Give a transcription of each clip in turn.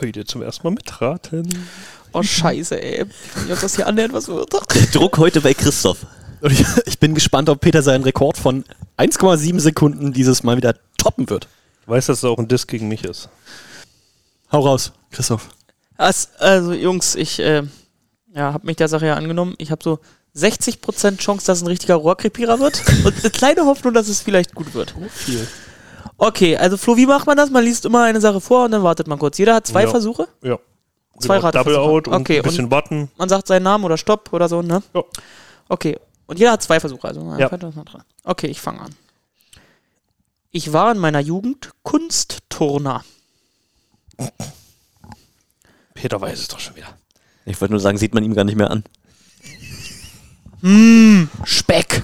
Heute zum ersten Mal mitraten. Oh, scheiße, ey. Wie uns das hier annähert, was wird. Druck heute bei Christoph. Und ich, ich bin gespannt, ob Peter seinen Rekord von 1,7 Sekunden dieses Mal wieder toppen wird. Ich weiß, dass es auch ein Diss gegen mich ist. Hau raus, Christoph. Also, also Jungs, ich äh, ja, habe mich der Sache ja angenommen. Ich habe so 60% Chance, dass es ein richtiger Rohrkrepierer wird und eine kleine Hoffnung, dass es vielleicht gut wird. Viel. Okay, also Flo, wie macht man das? Man liest immer eine Sache vor und dann wartet man kurz. Jeder hat zwei Ja. Versuche. Ja. Zwei genau. Double Out und Okay, ein bisschen warten. Man sagt seinen Namen oder Stopp oder so, ne? Ja. Okay, und jeder hat zwei Versuche. Also Ja. einfach das mal dran. Okay, ich fange an. Ich war in meiner Jugend Kunstturner. Peter weiß es doch schon wieder. Ich wollte nur sagen, sieht man ihm gar nicht mehr an. Speck.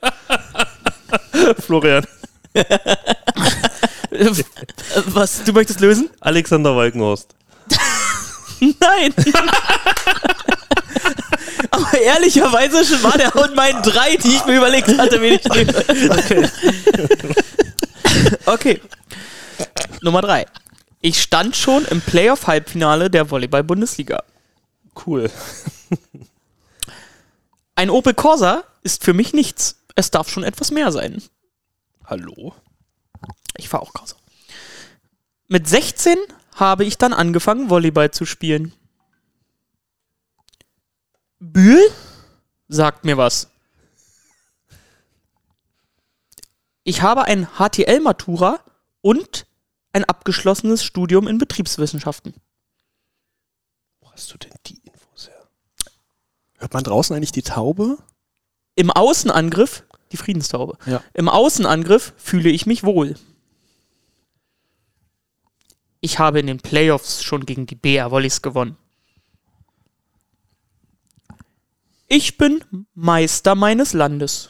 Florian. Was, du möchtest lösen? Alexander Walkenhorst. Nein. Aber ehrlicherweise schon war der und meinen drei, die ich mir überlegt hatte, wen ich nehme. Okay. okay. Nummer drei. Ich stand schon im Playoff-Halbfinale der Volleyball-Bundesliga. Cool. Ein Opel Corsa ist für mich nichts. Es darf schon etwas mehr sein. Hallo? Ich fahre auch Corsa. Mit 16 habe ich dann angefangen, Volleyball zu spielen. Bühl sagt mir was. Ich habe ein HTL-Matura und ein abgeschlossenes Studium in Betriebswissenschaften. Wo hast du denn die Infos her? Hört man draußen eigentlich die Taube? Im Außenangriff, die Friedenstaube, Ja. im Außenangriff fühle ich mich wohl. Ich habe in den Playoffs schon gegen die BR Volleys gewonnen. Ich bin Meister meines Landes.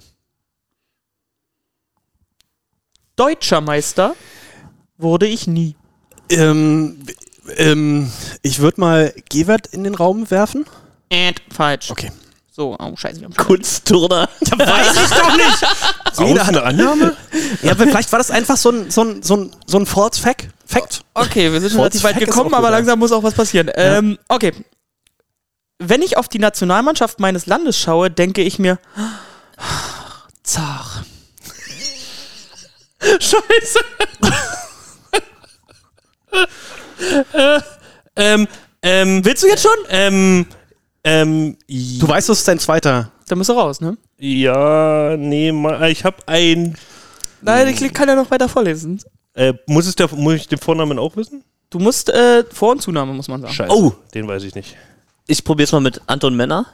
Deutscher Meister wurde ich nie. Ähm, ähm, ich würde mal Gewert in den Raum werfen. And falsch. Okay. So, oh scheiße, wir haben Kunstturner. Weiß ich doch nicht. Jeder hat, Annahme? ja, vielleicht war das einfach so ein, so ein, so ein, so ein False Fact. Fact. Okay, wir sind schon relativ weit gekommen, aber ja. langsam muss auch was passieren. Ähm, okay. Wenn ich auf die Nationalmannschaft meines Landes schaue, denke ich mir, zart. Scheiße. äh, ähm, ähm, Willst du jetzt schon? ähm, ähm, Du weißt, das ist dein zweiter. Dann musst du raus, ne? ja, nee, ich habe ein. Nein, ich kann ja noch weiter vorlesen. Äh, muss, es der, muss ich den Vornamen auch wissen? Du musst äh, Vor- und Zunahme, muss man sagen. Scheiße. Oh. Den weiß ich nicht. Ich probier's mal mit Anton Männer.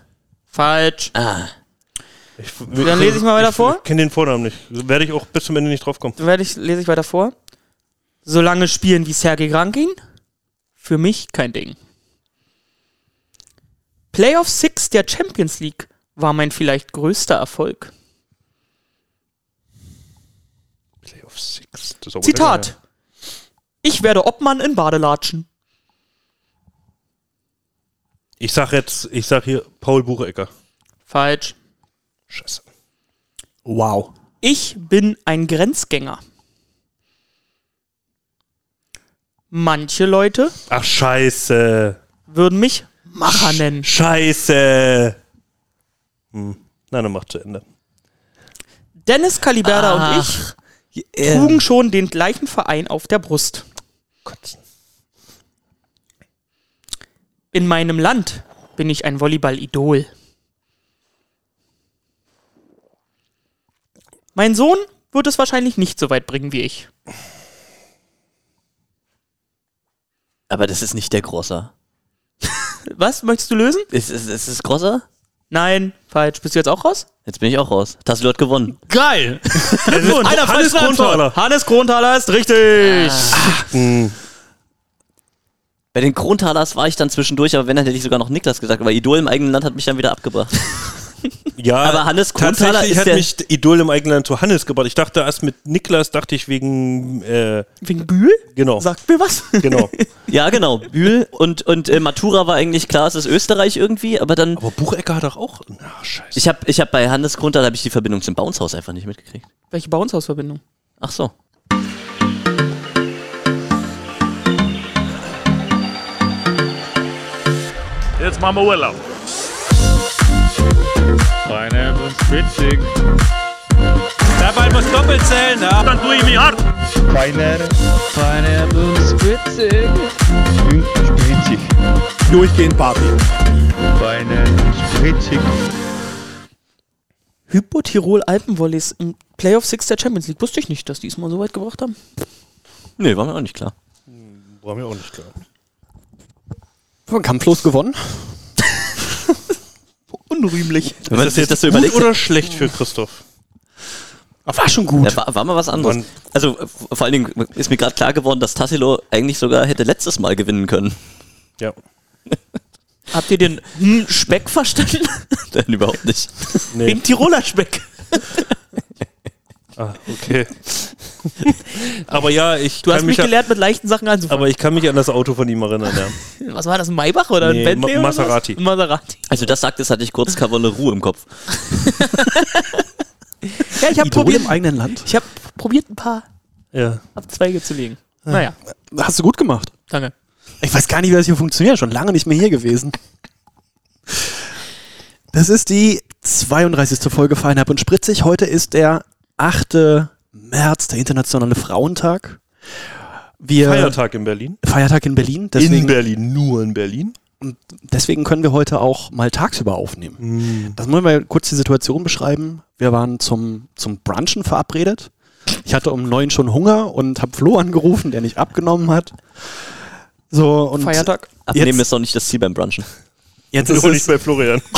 Falsch. Ah. Ich, Dann lese ich mal weiter ich, vor. Ich kenne den Vornamen nicht. Werde ich auch bis zum Ende nicht drauf kommen. Dann werde ich, lese ich weiter vor. Solange spielen wie Sergei Rankin, für mich kein Ding. Playoff 6 der Champions League war mein vielleicht größter Erfolg. Playoff 6. Das ist aber Zitat. Ich werde Obmann in Badelatschen. Ich sag jetzt, ich sag hier Paul Buchecker. Falsch. Scheiße. Wow. Ich bin ein Grenzgänger. Manche Leute Ach, scheiße. würden mich Macher nennen. Scheiße. Hm. Na, dann mach zu Ende. Dennis Caliberda und ich trugen schon den gleichen Verein auf der Brust. Kotzen. In meinem Land bin ich ein Volleyball-Idol. Mein Sohn wird es wahrscheinlich nicht so weit bringen wie ich. Aber das ist nicht der Grosser. Was möchtest du lösen? Ist, ist, ist es Grosser? Nein, falsch. Bist du jetzt auch raus? Jetzt bin ich auch raus. Tassilo hat gewonnen. Geil. Einer Hannes. Kronthaler. Hannes Kronthaler ist richtig. Hm. Bei den Krontalers war ich dann zwischendurch, aber wenn, dann hätte ich sogar noch Niklas gesagt, weil Idol im eigenen Land hat mich dann wieder abgebracht. Ja, aber Hannes Kronthaler ist hat der mich Idol im eigenen Land zu Hannes gebracht. Ich dachte erst mit Niklas, dachte ich wegen... Äh, wegen Bühl? Genau. Sagt mir was. Genau. ja, genau. Bühl und, und äh, Matura war eigentlich klar, es ist Österreich irgendwie, aber dann... Aber Buchecker hat doch auch... Na, scheiße. Ich habe ich hab bei Hannes Kronthaler ich die Verbindung zum Bouncehaus einfach nicht mitgekriegt. Welche Bouncehaus-Verbindung? Ach so. Jetzt machen wir Urlaub. Pineapple Spritzig. Der Ball muss doppelt zählen, ja. Dann tue ich mich hart. Pineapple. Pineapple Spritzig. Spritzig. Durchgehend Party. Pineapple Spritzig. Hypo Tirol Alpenvolleys im Playoff Six der Champions League. Wusste ich nicht, dass die es mal so weit gebracht haben. Nee, war mir auch nicht klar. War mir auch nicht klar. Kampflos gewonnen. Unrühmlich. Wenn man Ist das jetzt das so gut oder schlecht für Christoph? War schon gut. ja, war, war mal was anderes. Wann- Also vor allen Dingen ist mir gerade klar geworden, dass Tassilo eigentlich sogar hätte letztes Mal gewinnen können. Ja. Habt ihr den Speck verstanden? Denn überhaupt nicht. Nee. Wegen Tiroler Speck. Ah, okay. aber ja, ich Du hast mich mich, gelehrt, mit leichten Sachen anzufangen. aber ich kann mich an das Auto von ihm erinnern, ja. was war das, ein Maybach oder Nee, ein Bentley? Ma- oder? Maserati. Ein Maserati. Also das sagt es, hatte ich kurz Kavallerie im Kopf. Ja, ich habe probiert, im eigenen Land. ich hab probiert, ein paar Ja. Abzweige zu legen. Naja, Hast du gut gemacht. danke. Ich weiß gar nicht, wie das hier funktioniert. Schon lange nicht mehr hier gewesen. Das ist die 32. Folge Feinherb und Spritzig. Heute ist der 8. März, der internationale Frauentag. Wir Feiertag in Berlin. Feiertag in Berlin. in Deswegen, Berlin, nur in Berlin. deswegen können wir heute auch mal tagsüber aufnehmen. Das wollen wir kurz die Situation beschreiben. Wir waren zum, zum Brunchen verabredet. Ich hatte um neun schon Hunger und habe Flo angerufen, der nicht abgenommen hat. So, und Feiertag. Abnehmen Jetzt- ist doch nicht das Ziel beim Brunchen. Jetzt ist nicht es, bei Florian.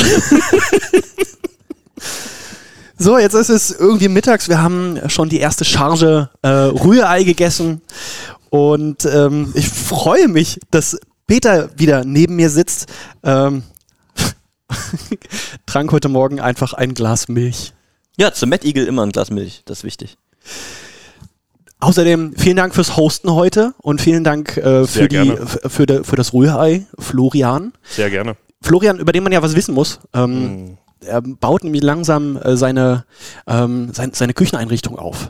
so, jetzt ist es irgendwie mittags. Wir haben schon die erste Charge äh, Rührei gegessen. Und ähm, ich freue mich, dass Peter wieder neben mir sitzt. Ähm, trank heute Morgen einfach ein Glas Milch. Ja, zum Mad Eagle immer ein Glas Milch. Das ist wichtig. Außerdem vielen Dank fürs Hosten heute und vielen Dank äh, für, die, für, de, für das Rührei, Florian. Sehr gerne. Florian, über den man ja was wissen muss. Ähm, Hm. Er baut nämlich langsam äh, seine, ähm, sein, seine Kücheneinrichtung auf.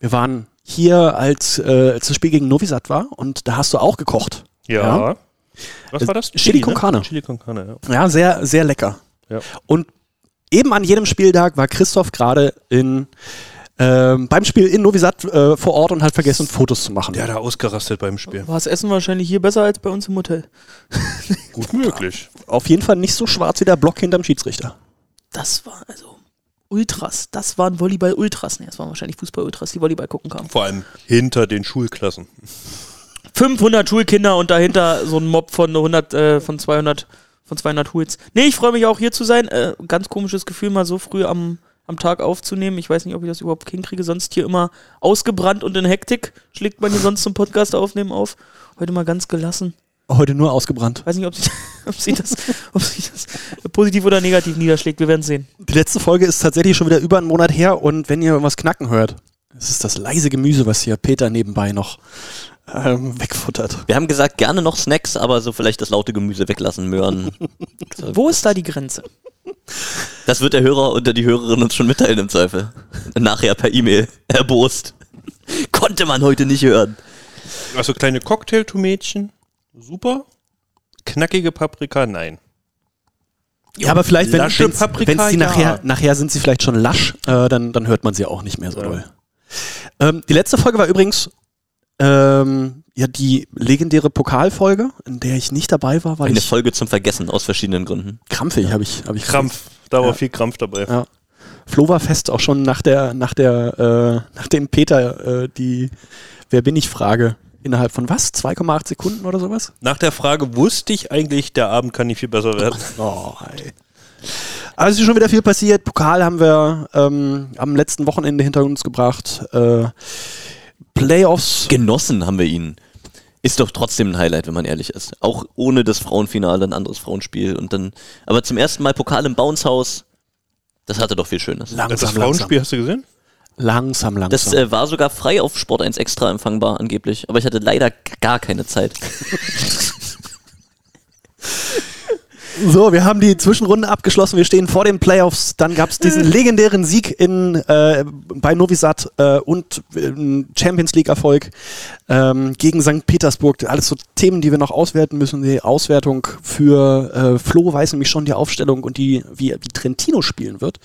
Wir waren hier, als, äh, als das Spiel gegen Novisat war und da hast du auch gekocht. Ja. Ja. Was war das? Chili con Carne. Chili con Carne, ja. Ja, sehr, sehr lecker. Ja. Und eben an jedem Spieltag war Christoph gerade in ähm, beim Spiel in Novisat äh, vor Ort und hat vergessen, Fotos zu machen. Der hat da ausgerastet beim Spiel. War das Essen wahrscheinlich hier besser als bei uns im Hotel? Gut möglich. Auf jeden Fall nicht so schwarz wie der Block hinterm Schiedsrichter. Das war also Ultras. Das waren Volleyball-Ultras. Ne, das waren wahrscheinlich Fußball-Ultras, die Volleyball gucken kamen. Vor allem hinter den Schulklassen. 500 Schulkinder und dahinter so ein Mob von 100, äh, von 200, von 200 Hools. Nee, ich freue mich auch hier zu sein. Äh, ganz komisches Gefühl, mal so früh am, am Tag aufzunehmen. Ich weiß nicht, ob ich das überhaupt hinkriege. Sonst hier immer ausgebrannt und in Hektik schlägt man hier sonst zum Podcast aufnehmen auf. Heute mal ganz gelassen. Heute nur ausgebrannt. Weiß nicht, ob sich, ob sich, das, ob sich das positiv oder negativ niederschlägt. Wir werden sehen. Die letzte Folge ist tatsächlich schon wieder über einen Monat her und wenn ihr irgendwas knacken hört, es ist das leise Gemüse, was hier Peter nebenbei noch ähm, wegfuttert. Wir haben gesagt, gerne noch Snacks, aber so vielleicht das laute Gemüse weglassen, Möhren. Wo ist da die Grenze? Das wird der Hörer oder die Hörerin uns schon mitteilen im Zweifel. Nachher per E-Mail. Erbost. Konnte man heute nicht hören. Also kleine Cocktailtomätchen, super. Knackige Paprika, nein. Ja, aber vielleicht, wenn lasche Paprika, die ja. nachher, nachher sind sie vielleicht schon lasch, äh, dann, dann hört man sie auch nicht mehr so doll. Ähm, die letzte Folge war übrigens ähm, ja die legendäre Pokalfolge, in der ich nicht dabei war, weil Eine ich Folge zum Vergessen aus verschiedenen Gründen. krampfig habe ich, hab ich Krampf. Da war Ja. viel Krampf dabei. Ja. Flo war fest auch schon nach der, nach der, äh, nachdem Peter äh, die Wer bin ich Frage innerhalb von was? 2,8 Sekunden oder sowas? Nach der Frage wusste ich eigentlich, der Abend kann nicht viel besser werden. Oh, ey. Aber es ist schon wieder viel passiert. Pokal haben wir ähm, am letzten Wochenende hinter uns gebracht. Äh, Playoffs. Genossen haben wir ihn. Ist doch trotzdem ein Highlight, wenn man ehrlich ist. Auch ohne das Frauenfinale, ein anderes Frauenspiel und dann. Aber zum ersten Mal Pokal im Bounce-Haus. Das hatte doch viel Schönes. Langsam, das Frauenspiel hast du gesehen? Langsam, langsam. Das äh, war sogar frei auf Sport 1 Extra empfangbar angeblich, aber ich hatte leider gar keine Zeit. So, wir haben die Zwischenrunde abgeschlossen. Wir stehen vor den Playoffs. Dann gab es diesen legendären Sieg in, äh, bei Novi Sad äh, und äh, Champions League-Erfolg ähm, gegen St. Petersburg. Alles so Themen, die wir noch auswerten müssen. Die Auswertung für äh, Flo weiß nämlich schon die Aufstellung und die, wie, wie Trentino spielen wird.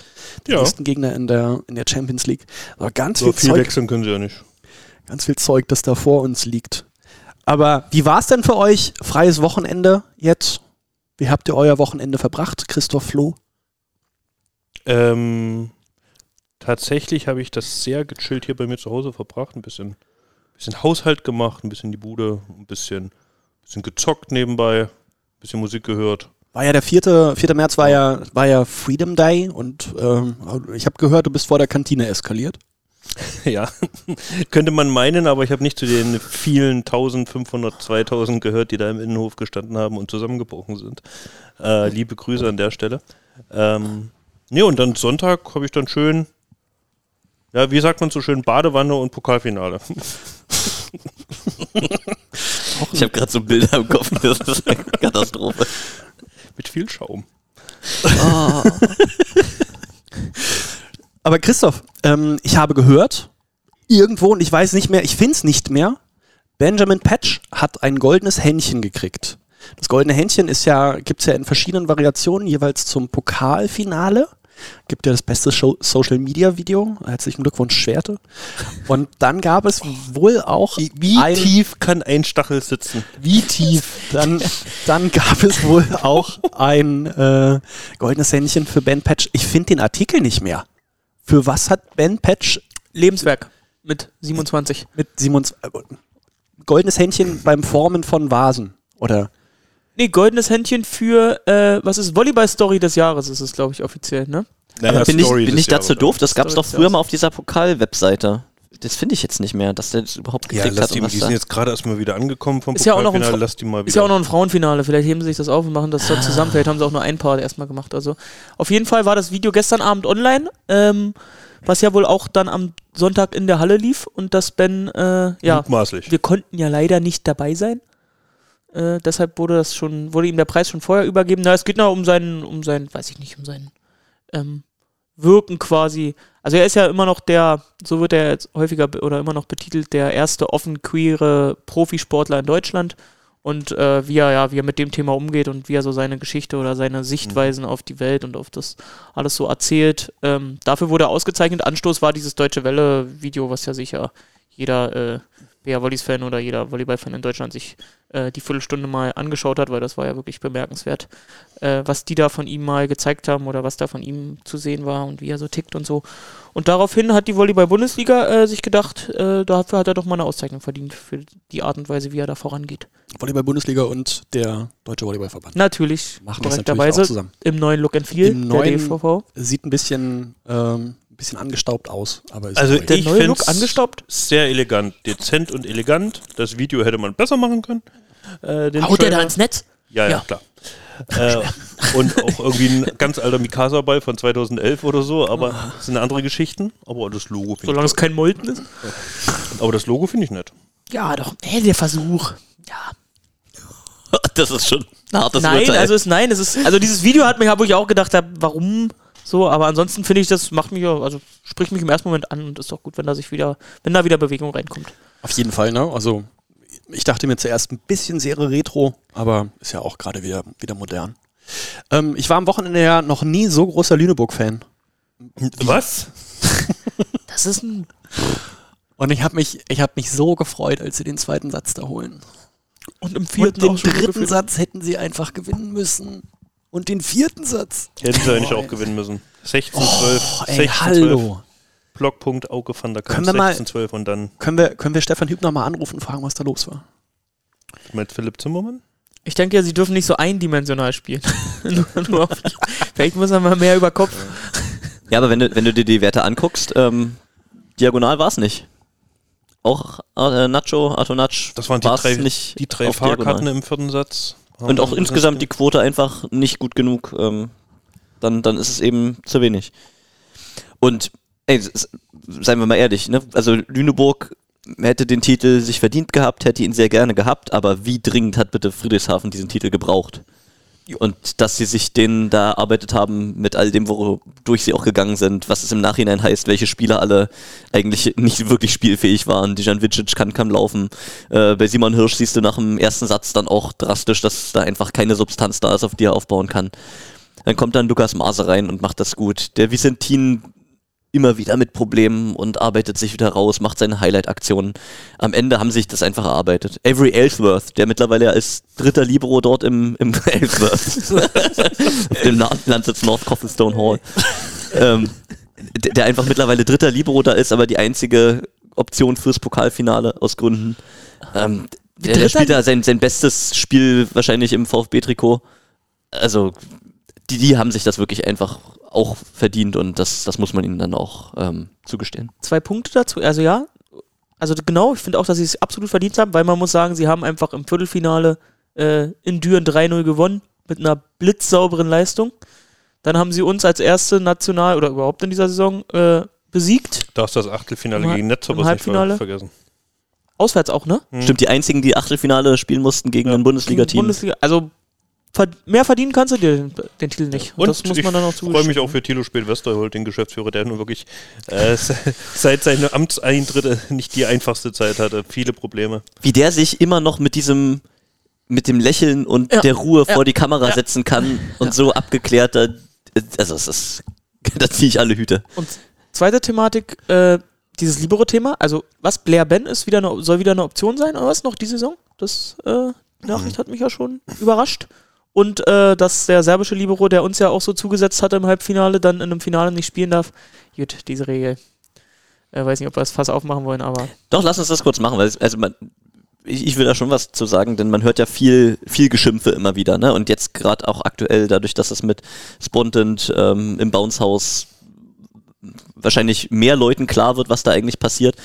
Der Ja. nächsten Gegner in der, in der Champions League. Aber ganz So viel, viel Zeug, wechseln können sie ja nicht. ganz viel Zeug, das da vor uns liegt. Aber wie war es denn für euch? Freies Wochenende jetzt? Wie habt ihr euer Wochenende verbracht, Christoph Flo? Ähm, tatsächlich habe ich das sehr gechillt hier bei mir zu Hause verbracht. Ein bisschen, bisschen Haushalt gemacht, ein bisschen die Bude, ein bisschen, bisschen gezockt nebenbei, ein bisschen Musik gehört. War ja der 4. 4. März war ja, war ja Freedom Day und ähm, ich habe gehört, du bist vor der Kantine eskaliert. Ja, könnte man meinen, aber ich habe nicht zu den vielen 1500, 2000 gehört, die da im Innenhof gestanden haben und zusammengebrochen sind. Äh, liebe Grüße an der Stelle. Ähm, nee, und dann Sonntag habe ich dann schön, ja, wie sagt man so schön, Badewanne und Pokalfinale. Ich habe gerade so Bilder im Kopf, das ist eine Katastrophe. Mit viel Schaum. Aber Christoph, ähm, ich habe gehört, irgendwo, und ich weiß nicht mehr, ich finde es nicht mehr, Benjamin Patch hat ein goldenes Händchen gekriegt. Das goldene Händchen ist ja, gibt es ja in verschiedenen Variationen, jeweils zum Pokalfinale. Gibt ja das beste Show Social Media Video. Herzlichen Glückwunsch, Schwerte. Und dann gab es wohl auch Wie ein, tief kann ein Stachel sitzen? wie tief. Dann, dann gab es wohl auch ein äh, goldenes Händchen für Ben Patch. Ich finde den Artikel nicht mehr. Für was hat Ben Patch Lebenswerk mit 27. mit 27, äh, goldenes Händchen beim Formen von Vasen? Oder? Nee, goldenes Händchen für, äh, was ist Volleyball-Story des Jahres, ist es, glaube ich, offiziell, ne? Aber bin ich, Story bin des ich dazu Jahres. doof? Das gab es doch früher mal auf dieser Pokal-Webseite. Das finde ich jetzt nicht mehr, dass der das überhaupt Ja, gekriegt lass hat. die, die sind jetzt gerade erstmal wieder angekommen vom Ist ja auch noch ein lass die mal wieder. Ist ja auch noch ein Frauenfinale, vielleicht heben sie sich das auf und machen das Ah. zusammen. Vielleicht haben sie auch nur ein Paar erstmal gemacht. Also auf jeden Fall war das Video gestern Abend online, ähm, was ja wohl auch dann am Sonntag in der Halle lief und dass Ben, äh, ja, Mutmaßlich. wir konnten ja leider nicht dabei sein. Äh, deshalb wurde das schon, wurde ihm der Preis schon vorher übergeben. Na, es geht noch um seinen, um seinen, weiß ich nicht, um seinen ähm, Wirken quasi. Also er ist ja immer noch der, so wird er jetzt häufiger oder immer noch betitelt, der erste offen queere Profisportler in Deutschland. Und äh, wie er ja, wie er mit dem Thema umgeht und wie er so seine Geschichte oder seine Sichtweisen auf die Welt und auf das alles so erzählt. Ähm, dafür wurde er ausgezeichnet. Anstoß war dieses Deutsche Welle-Video, was ja sicher jeder äh, Bea Wollis-Fan oder jeder Volleyball-Fan in Deutschland sich äh, die Viertelstunde mal angeschaut hat, weil das war ja wirklich bemerkenswert, äh, was die da von ihm mal gezeigt haben oder was da von ihm zu sehen war und wie er so tickt und so. Und daraufhin hat die Volleyball-Bundesliga äh, sich gedacht, äh, dafür hat er doch mal eine Auszeichnung verdient für die Art und Weise, wie er da vorangeht. Volleyball-Bundesliga und der Deutsche Volleyballverband. Natürlich, Machen das natürlich auch zusammen. im neuen Look and Feel, Im der neuen- DVV. Sieht ein bisschen, ähm, ein bisschen angestaubt aus. Aber ist Also. Der ich Look angestaubt? Sehr elegant, dezent und elegant. Das Video hätte man besser machen können. Äh, den Haut der da ins Netz? Ja, ja, Ja. klar. äh, und auch irgendwie ein ganz alter Mikasa-Ball von 2011 oder so, aber das sind andere Geschichten. Aber das Logo finde Solange es kein Molten ist. ich, aber das Logo finde ich nett. Ja, doch. Hey, der Versuch. Ja. Das ist schon ein hartes nein, Urteil. also es, nein, es ist, also dieses Video hat mich, wo ich auch gedacht habe, warum so, aber ansonsten finde ich, das macht mich, ja- also spricht mich im ersten Moment an und ist doch gut, wenn da sich wieder, wenn da wieder Bewegung reinkommt. Auf jeden Fall, ne? Also ich dachte mir zuerst ein bisschen sehr retro, aber ist ja auch gerade wieder, wieder modern. Ähm, ich war am Wochenende ja noch nie so großer Lüneburg-Fan. Was? Das ist ein, Und ich habe mich, ich hab mich so gefreut, als sie den zweiten Satz da holen. und im Und vierten den auch schon dritten. Satz hätten sie einfach gewinnen müssen. Und den vierten Satz. Hätten sie eigentlich auch gewinnen müssen. 16, 12, Oh, ey, 16, 12. hallo. Blockpunkt Auge van der Kamp, Können wir mal- 16, 12 und dann Können wir, können wir Stefan Hübner mal anrufen und fragen, was da los war? mit Philipp Zimmermann. Ich denke ja, sie dürfen nicht so eindimensional spielen. nur, nur auf, vielleicht muss er mal mehr über Kopf. Ja, aber wenn du, wenn du dir die Werte anguckst, ähm, diagonal war es nicht. Auch äh, Nacho, Artonatsch Das waren die drei, nicht die drei auf diagonal. Fahrkarten im vierten Satz. Und auch insgesamt die Quote einfach nicht gut genug. Ähm, dann, dann ist es eben zu wenig. Und ey, seien wir mal ehrlich, ne? also Lüneburg hätte den Titel sich verdient gehabt, hätte ihn sehr gerne gehabt, aber wie dringend hat bitte Friedrichshafen diesen Titel gebraucht? Und dass sie sich den da erarbeitet haben mit all dem, wodurch sie auch gegangen sind, was es im Nachhinein heißt, welche Spieler alle eigentlich nicht wirklich spielfähig waren. Dijan Vicic kann kaum laufen. Äh, bei Simon Hirsch siehst du nach dem ersten Satz dann auch drastisch, dass da einfach keine Substanz da ist, auf die er aufbauen kann. Dann kommt dann Lukas Maase rein und macht das gut. Der Vicentin immer wieder mit Problemen und arbeitet sich wieder raus, macht seine Highlight-Aktionen. Am Ende haben sich das einfach erarbeitet. Avery Ellsworth, der mittlerweile als dritter Libero dort im, im Ellsworth, auf dem Landsitz North Coffelstone Hall, ähm, der, einfach mittlerweile dritter Libero da ist, aber die einzige Option fürs Pokalfinale aus Gründen. Ähm, der, der spielt da sein, sein bestes Spiel wahrscheinlich im VfB-Trikot. Also die, die haben sich das wirklich einfach auch verdient und das, das muss man ihnen dann auch ähm, zugestehen. Zwei Punkte dazu. Also ja, also genau, ich finde auch, dass sie es absolut verdient haben, weil man muss sagen, sie haben einfach im Viertelfinale äh, in Düren 3-0 gewonnen mit einer blitzsauberen Leistung. Dann haben sie uns als erste National oder überhaupt in dieser Saison äh, besiegt. Darfst das Achtelfinale Im gegen Netzhoppers nicht vergessen. Auswärts auch, ne? Stimmt, die einzigen, die Achtelfinale spielen mussten gegen Ja. ein Bundesliga-Team. Bundesliga. Also mehr verdienen kannst du dir den, den Titel nicht. Und, Und das muss ich man dann auch freue zugestehen. mich auch für Thilo Spät-Westerholt, den Geschäftsführer, der nun wirklich äh, se- seit seinem Amtseintritt nicht die einfachste Zeit hatte. Viele Probleme. Wie der sich immer noch mit diesem, mit dem Lächeln und Ja. der Ruhe Ja. vor die Kamera setzen kann und so abgeklärt, da, also es ist, da ziehe ich alle Hüte. Und zweite Thematik, äh, dieses Libero-Thema. Also, was? Blair Ben ist wieder eine, soll wieder eine Option sein oder was noch die Saison? Das äh, die Nachricht hat mich ja schon überrascht. Und äh, dass der serbische Libero, der uns ja auch so zugesetzt hatte im Halbfinale, dann in einem Finale nicht spielen darf. Gut, diese Regel. Äh, weiß nicht, ob wir das Fass aufmachen wollen, aber Doch, lass uns das kurz machen, weil es, also man, ich, ich will da schon was zu sagen, denn man hört ja viel, viel Geschimpfe immer wieder, ne? Und jetzt gerade auch aktuell, dadurch, dass es mit Spontant ähm, im Bounce-Haus wahrscheinlich mehr Leuten klar wird, was da eigentlich passiert.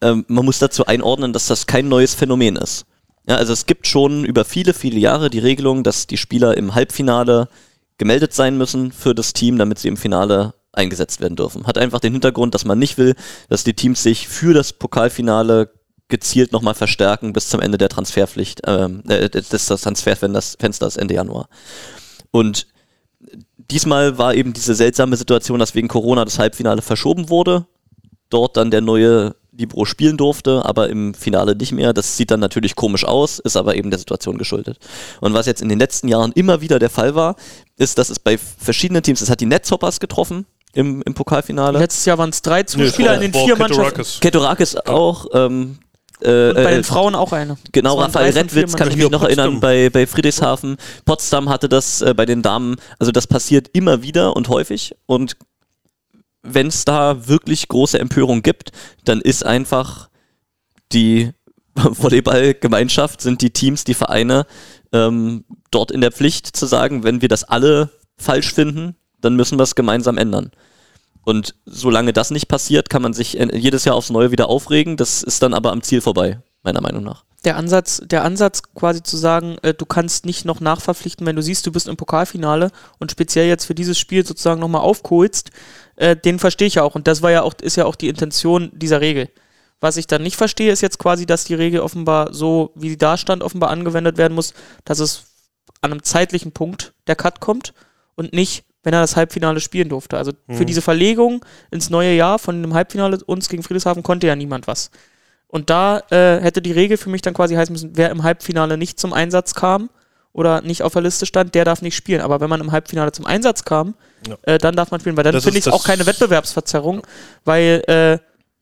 Ähm, man muss dazu einordnen, dass das kein neues Phänomen ist. Ja, also es gibt schon über viele, viele Jahre die Regelung, dass die Spieler im Halbfinale gemeldet sein müssen für das Team, damit sie im Finale eingesetzt werden dürfen. Hat einfach den Hintergrund, dass man nicht will, dass die Teams sich für das Pokalfinale gezielt nochmal verstärken bis zum Ende der Transferpflicht, ähm, äh, des Transferfensters Fensters Ende Januar. Und diesmal war eben diese seltsame Situation, dass wegen Corona das Halbfinale verschoben wurde. Dort dann der neue Libro spielen durfte, aber im Finale nicht mehr. Das sieht dann natürlich komisch aus, ist aber eben der Situation geschuldet. Und was jetzt in den letzten Jahren immer wieder der Fall war, ist, dass es bei verschiedenen Teams, es hat die Netzhoppers getroffen im, im Pokalfinale. letztes Jahr waren es drei Zuspieler in den Boah, vier Mannschaften. Ketorakis. Ketorakis auch. Ähm, äh, Und bei äh, den Frauen auch eine. Genau, Raphael Redwitz kann ich mich noch Potsdam. erinnern bei, bei Friedrichshafen. Potsdam hatte das äh, bei den Damen. Also das passiert immer wieder und häufig. Und wenn es da wirklich große Empörung gibt, dann ist einfach die Volleyballgemeinschaft, sind die Teams, die Vereine ähm, dort in der Pflicht zu sagen, wenn wir das alle falsch finden, dann müssen wir es gemeinsam ändern. Und solange das nicht passiert, kann man sich jedes Jahr aufs Neue wieder aufregen. Das ist dann aber am Ziel vorbei, meiner Meinung nach. der Ansatz, der Ansatz quasi zu sagen, äh, du kannst nicht noch nachverpflichten, wenn du siehst, du bist im Pokalfinale und speziell jetzt für dieses Spiel sozusagen nochmal aufkohlst, äh, den verstehe ich ja auch. Und das war ja auch, ist ja auch die Intention dieser Regel. Was ich dann nicht verstehe, ist jetzt quasi, dass die Regel offenbar so, wie sie da stand, offenbar angewendet werden muss, dass es an einem zeitlichen Punkt der Cut kommt und nicht, wenn er das Halbfinale spielen durfte. Also für diese Verlegung ins neue Jahr von dem Halbfinale uns gegen Friedrichshafen konnte ja niemand was. Und da äh, hätte die Regel für mich dann quasi heißen müssen, wer im Halbfinale nicht zum Einsatz kam oder nicht auf der Liste stand, der darf nicht spielen. Aber wenn man im Halbfinale zum Einsatz kam, Ja. äh, dann darf man spielen, weil dann finde ich es auch keine Wettbewerbsverzerrung, weil äh,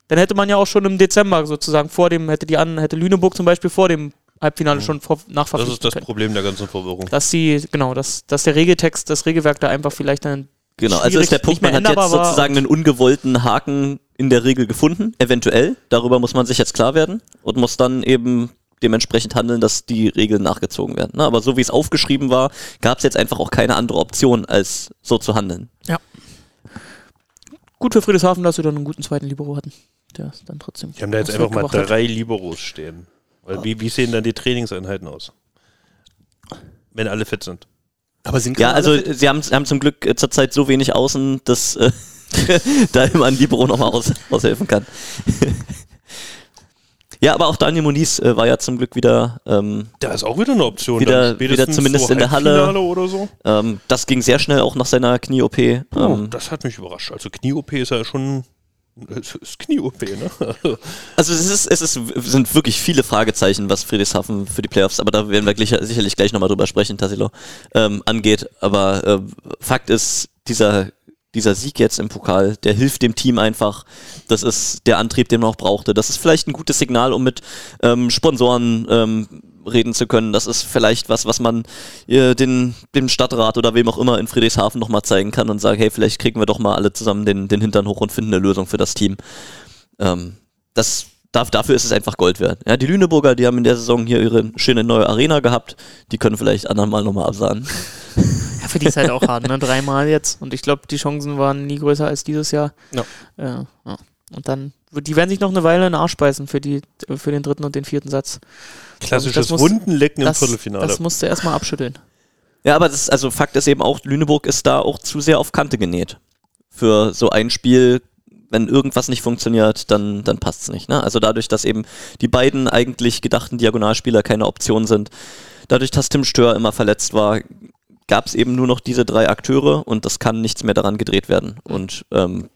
dann hätte man ja auch schon im Dezember sozusagen vor dem, hätte die an, hätte Lüneburg zum Beispiel vor dem Halbfinale schon vor, Das ist das können. Problem der ganzen Verwirrung. Dass die, genau, dass, dass der Regeltext, das Regelwerk da einfach vielleicht dann Genau, also ist der Punkt, man hat jetzt sozusagen einen ungewollten Haken in der Regel gefunden, eventuell. Darüber muss man sich jetzt klar werden und muss dann eben dementsprechend handeln, dass die Regeln nachgezogen werden. Ne? Aber so wie es aufgeschrieben war, gab es jetzt einfach auch keine andere Option, als so zu handeln. gut für Friedrichshafen, dass sie dann einen guten zweiten Libero hatten. Der ist dann trotzdem. Die haben da jetzt einfach mal gebracht hat. drei Liberos stehen. Weil wie, wie sehen dann die Trainingseinheiten aus? Wenn alle fit sind. Aber sind Ja, also fit? sie haben, sie haben zum Glück äh, zurzeit so wenig Außen, dass äh, da immer ein Libero nochmal aus, aushelfen kann. Ja, aber auch Daniel Moniz äh, war ja zum Glück wieder, ähm, Da ist auch wieder eine Option. Wieder- wieder zumindest in der Halle. Oder so. ähm, das ging sehr schnell auch nach seiner Knie-OP. Oh, Ähm, das hat mich überrascht. Also Knie-OP ist ja schon. Es ist Knie-OP, ne? Also es ist, es ist, sind wirklich viele Fragezeichen, was Friedrichshafen für die Playoffs, aber da werden wir gleich, sicherlich gleich nochmal drüber sprechen, Tassilo, ähm, angeht. Aber äh, Fakt ist, dieser, dieser Sieg jetzt im Pokal, der hilft dem Team einfach. Das ist der Antrieb, den man auch brauchte. Das ist vielleicht ein gutes Signal, um mit ähm, Sponsoren ähm, reden zu können. Das ist vielleicht was, was man äh, den, dem Stadtrat oder wem auch immer in Friedrichshafen nochmal zeigen kann und sagen, hey, vielleicht kriegen wir doch mal alle zusammen den, den Hintern hoch und finden eine Lösung für das Team. Ähm, das, da, dafür ist es einfach Gold wert. Ja, die Lüneburger, die haben in der Saison hier ihre schöne neue Arena gehabt. Die können vielleicht andermal nochmal absahen. Für die ist halt auch hart, ne? Dreimal jetzt. Und ich glaube, die Chancen waren nie größer als dieses Jahr. Ja. Äh, ja. Und dann, die werden sich noch eine Weile in den Arsch beißen für, die, für den dritten und den vierten Satz. Klassisches Das muss- Wundenlecken im Das, Viertelfinale. das musst du erstmal abschütteln. Ja, aber das, also Fakt ist eben auch, Lüneburg ist da auch zu sehr auf Kante genäht. Für so ein Spiel, wenn irgendwas nicht funktioniert, dann, dann passt's nicht. Ne? Also dadurch, dass eben die beiden eigentlich gedachten Diagonalspieler keine Option sind, dadurch, dass Tim Stör immer verletzt war, gab es eben nur noch diese drei Akteure und das kann nichts mehr daran gedreht werden. Und ähm,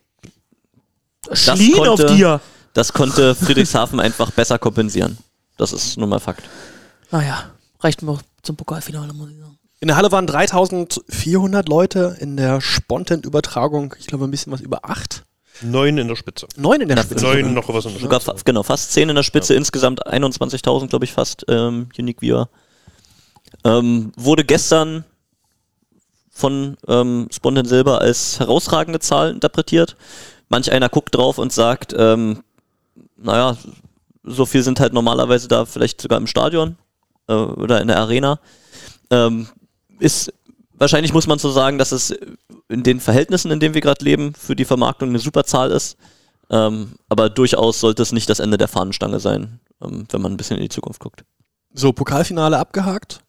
auf konnte- dir! das konnte Friedrichshafen einfach besser kompensieren. Das ist nun mal Fakt. Naja, reicht mir zum Pokalfinale, muss ich sagen. In der Halle waren 3400 Leute, in der Spontan-Übertragung, ich glaube, ein bisschen was über acht. Neun in der Spitze. Neun in der Spitze. Neun noch was in der Sogar Spitze. fa genau, fast 10 in der Spitze, insgesamt 21.000, glaube ich, fast ähm, Unique Viewer. Ähm, wurde gestern von ähm, Spontan Silber als herausragende Zahl interpretiert. Manch einer guckt drauf und sagt, ähm, naja, so viel sind halt normalerweise da vielleicht sogar im Stadion äh, oder in der Arena. Ähm, ist wahrscheinlich muss man so sagen, dass es in den Verhältnissen, in denen wir gerade leben, für die Vermarktung eine super Zahl ist. Ähm, aber durchaus sollte es nicht das Ende der Fahnenstange sein, ähm, wenn man ein bisschen in die Zukunft guckt. So, Pokalfinale abgehakt.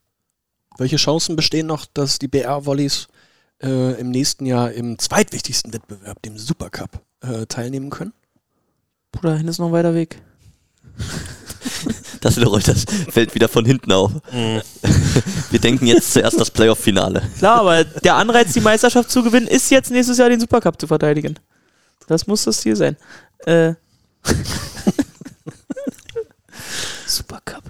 Welche Chancen bestehen noch, dass die BR-Volleys äh, im nächsten Jahr im zweitwichtigsten Wettbewerb, dem Supercup, äh, teilnehmen können? Bruder, dahin ist noch ein weiter Weg. Das das fällt wieder von hinten auf. Mhm. Wir denken jetzt zuerst das Playoff-Finale. Klar, aber der Anreiz, die Meisterschaft zu gewinnen, ist jetzt nächstes Jahr den Supercup zu verteidigen. Das muss das Ziel sein. Äh. Supercup.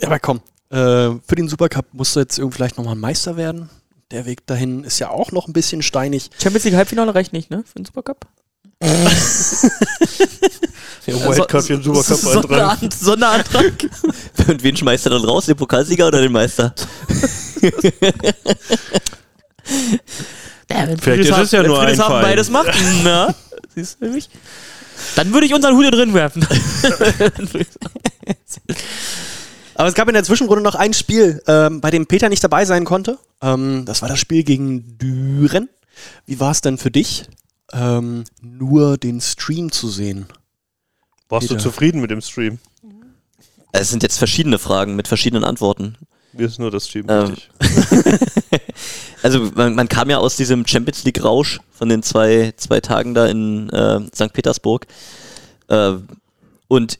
Ja, aber komm, äh, für den Supercup musst du jetzt irgendwie vielleicht nochmal ein Meister werden. Der Weg dahin ist ja auch noch ein bisschen steinig. Champions League Halbfinale reicht nicht, ne? Für den Supercup? Der Wildcard für den Supercup. Sonderan Sonderantrag. Und wen schmeißt er dann raus? Den Pokalsieger oder den Meister? Ja, wenn Vielleicht ist es ja nur ein Friedrichshafen Verein. beides macht, na, siehst du mich? Dann würde ich unseren Hut hier drin werfen. Aber es gab in der Zwischenrunde noch ein Spiel, ähm, bei dem Peter nicht dabei sein konnte. Ähm, das war das Spiel gegen Düren. Wie war es denn für dich, ähm, nur den Stream zu sehen? Warst du Peter. zufrieden mit dem Stream? Es sind jetzt verschiedene Fragen mit verschiedenen Antworten. Mir ist nur das Stream Ähm, wichtig. Also man, man kam ja aus diesem Champions League Rausch von den zwei, zwei Tagen da in äh, St. Petersburg. Äh, und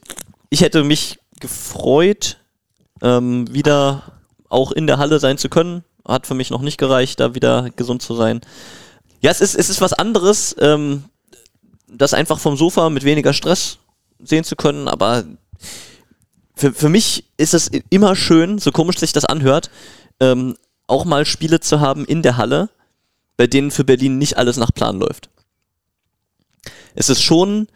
ich hätte mich gefreut, ähm, wieder auch in der Halle sein zu können. Hat für mich noch nicht gereicht, da wieder gesund zu sein. Ja, es ist, es ist was anderes, ähm, das einfach vom Sofa mit weniger Stress sehen zu können, aber für, für mich ist es immer schön, so komisch sich das anhört, ähm, auch mal Spiele zu haben in der Halle, bei denen für Berlin nicht alles nach Plan läuft. Es ist schon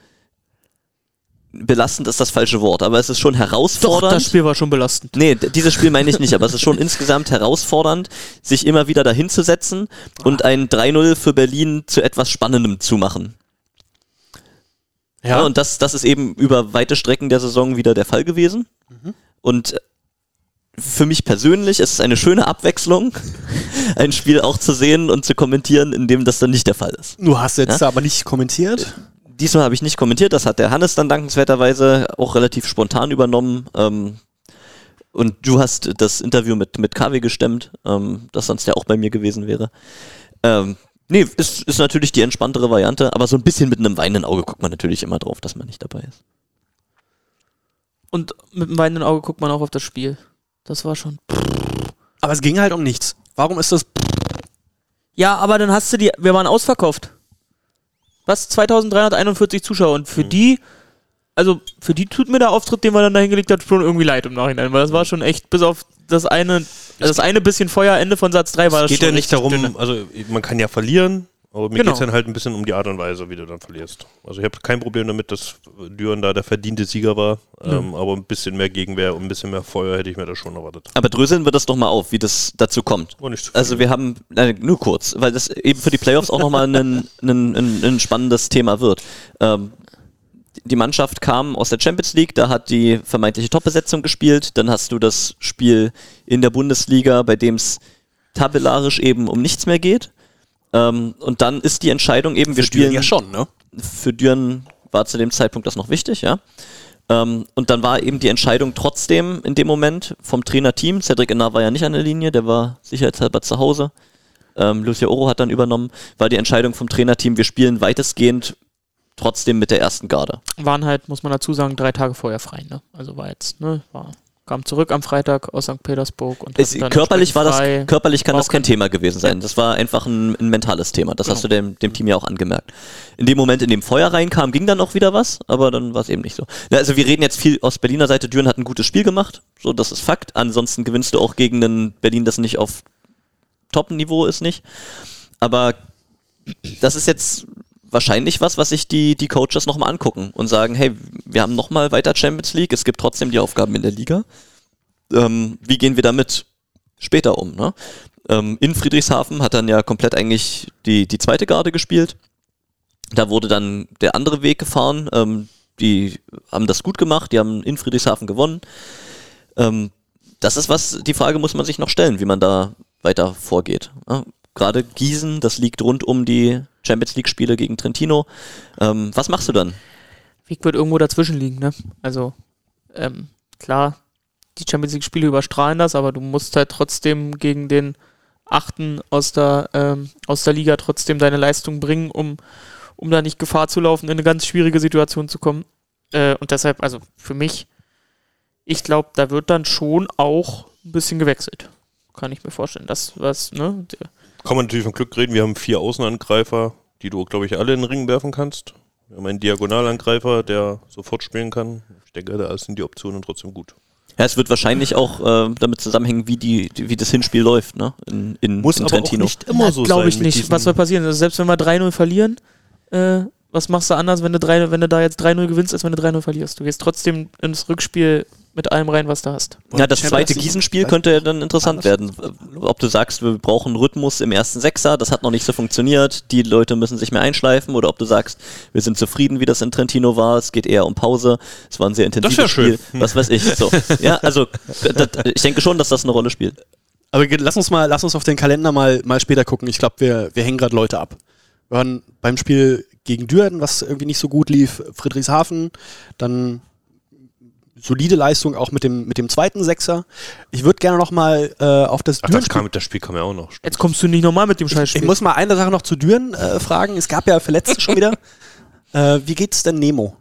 belastend ist das falsche Wort, aber es ist schon Doch, herausfordernd. das Spiel war schon belastend. Nee, dieses Spiel meine ich nicht, aber es ist schon insgesamt herausfordernd, sich immer wieder dahin zu setzen und ein 3-0 für Berlin zu etwas Spannendem zu machen. Ja. und das, das ist eben über weite Strecken der Saison wieder der Fall gewesen. Und für mich persönlich ist es eine schöne Abwechslung, ein Spiel auch zu sehen und zu kommentieren, in dem das dann nicht der Fall ist. Du hast jetzt Ja? aber nicht kommentiert. Diesmal habe ich nicht kommentiert, das hat der Hannes dann dankenswerterweise auch relativ spontan übernommen. Ähm, und du hast das Interview mit, mit KW gestemmt, ähm, das sonst ja auch bei mir gewesen wäre. Ähm, nee, ist, ist natürlich die entspanntere Variante, aber so ein bisschen mit einem weinenden Auge guckt man natürlich immer drauf, dass man nicht dabei ist. und mit einem weinenden Auge guckt man auch auf das Spiel. Das war schon. Aber es ging halt um nichts. Warum ist das? Ja, aber dann hast du die. Wir waren ausverkauft. Was? 2341 Zuschauer. Und für die. Also, für die tut mir der Auftritt, den man dann da hingelegt hat, schon irgendwie leid im Nachhinein. Weil das war schon echt, bis auf das eine. Das eine bisschen Feuer, Ende von Satz 3 war Es das geht schon ja nicht darum, dünne. also man kann ja verlieren, aber mir Genau. geht es dann halt ein bisschen um die Art und Weise, wie du dann verlierst. Also ich habe kein Problem damit, dass Düren da der verdiente Sieger war, ähm, aber ein bisschen mehr Gegenwehr und ein bisschen mehr Feuer hätte ich mir das schon erwartet. Aber dröseln wir das doch mal auf, wie das dazu kommt. Zu Also wir haben, nein, nur kurz, weil das eben für die Playoffs auch nochmal ein, ein, ein, ein spannendes Thema wird. Ähm, die Mannschaft kam aus der Champions League, da hat die vermeintliche Top-Besetzung gespielt. Dann hast du das Spiel in der Bundesliga, bei dem es tabellarisch eben um nichts mehr geht. Ähm, und dann ist die Entscheidung eben, wir Für Düren spielen ja schon, ne? für Düren war zu dem Zeitpunkt das noch wichtig, ja. Ähm, und dann war eben die Entscheidung trotzdem in dem Moment vom Trainerteam, Cedric Ennar war ja nicht an der Linie, der war sicherheitshalber zu Hause. Ähm, Lucia Oro hat dann übernommen, war die Entscheidung vom Trainerteam, wir spielen weitestgehend trotzdem mit der ersten Garde. Waren halt, muss man dazu sagen, drei Tage vorher frei, ne? Also war jetzt, ne? War, kam zurück am Freitag aus St. Petersburg und Es, körperlich war das, körperlich kann das kein Thema gewesen sein. Das war einfach ein, ein mentales Thema. Das hast du dem, dem Team ja auch angemerkt. In dem Moment, in dem Feuer reinkam, ging dann auch wieder was, aber dann war es eben nicht so. Na, also wir reden jetzt viel aus Berliner Seite. Düren hat ein gutes Spiel gemacht. So, das ist Fakt. Ansonsten gewinnst du auch gegen ein Berlin, das nicht auf Top-Niveau ist, nicht. Aber das ist jetzt wahrscheinlich was, was sich die, die Coaches nochmal angucken und sagen, hey, wir haben nochmal weiter Champions League, es gibt trotzdem die Aufgaben in der Liga. Ähm, wie gehen wir damit später um? Ne? Ähm, in Friedrichshafen hat dann ja komplett eigentlich die, die zweite Garde gespielt. Da wurde dann der andere Weg gefahren. Ähm, die haben das gut gemacht, die haben in Friedrichshafen gewonnen. Ähm, das ist was, die Frage muss man sich noch stellen, wie man da weiter vorgeht. Ja, Gerade Gießen, das liegt rund um die Champions League-Spiele gegen Trentino. Ähm, was machst du dann? Weg wird irgendwo dazwischen liegen, ne? Also, ähm, klar, die Champions League-Spiele überstrahlen das, aber du musst halt trotzdem gegen den Achten aus der, ähm, aus der Liga trotzdem deine Leistung bringen, um, um da nicht Gefahr zu laufen, in eine ganz schwierige Situation zu kommen. Äh, und deshalb, also für mich, ich glaube, da wird dann schon auch ein bisschen gewechselt. Kann ich mir vorstellen. Das, was, ne? Der, Kann man natürlich von Glück reden, wir haben vier Außenangreifer, die du, glaube ich, alle in den Ring werfen kannst. Wir haben einen Diagonalangreifer, der sofort spielen kann. Ich denke, da sind die Optionen trotzdem gut. Ja, es wird wahrscheinlich auch äh, damit zusammenhängen, wie, die, die, wie das Hinspiel läuft, ne? In, in, Muss in aber Trentino. auch nicht immer so Glaube sein. ich mit nicht. Was soll passieren? Also selbst wenn wir 3-0 verlieren, äh, was machst du anders, wenn du, 3, wenn du da jetzt 3-0 gewinnst, als wenn du 3-0 verlierst? Du gehst trotzdem ins Rückspiel mit allem rein, was du hast. Ja, das Champions zweite Gießen-Spiel könnte ja dann interessant werden. Ob du sagst, wir brauchen Rhythmus im ersten Sechser, das hat noch nicht so funktioniert, die Leute müssen sich mehr einschleifen, oder ob du sagst, wir sind zufrieden, wie das in Trentino war, es geht eher um Pause, es war ein sehr intensives wär schön. Spiel, was weiß ich. So. Ja, also das, ich denke schon, dass das eine Rolle spielt. Aber lass uns mal, lass uns auf den Kalender mal, mal später gucken. Ich glaube, wir, wir hängen gerade Leute ab. Wir waren beim Spiel gegen Düren, was irgendwie nicht so gut lief, Friedrichshafen, dann solide Leistung auch mit dem, mit dem zweiten Sechser. Ich würde gerne noch mal äh, auf das Ach, Düren das, kam, das Spiel kam ja auch noch. Jetzt kommst du nicht nochmal mit dem Scheißspiel. Ich muss mal eine Sache noch zu Düren äh, fragen. Es gab ja Verletzte schon wieder. Äh, wie geht's denn Nemo?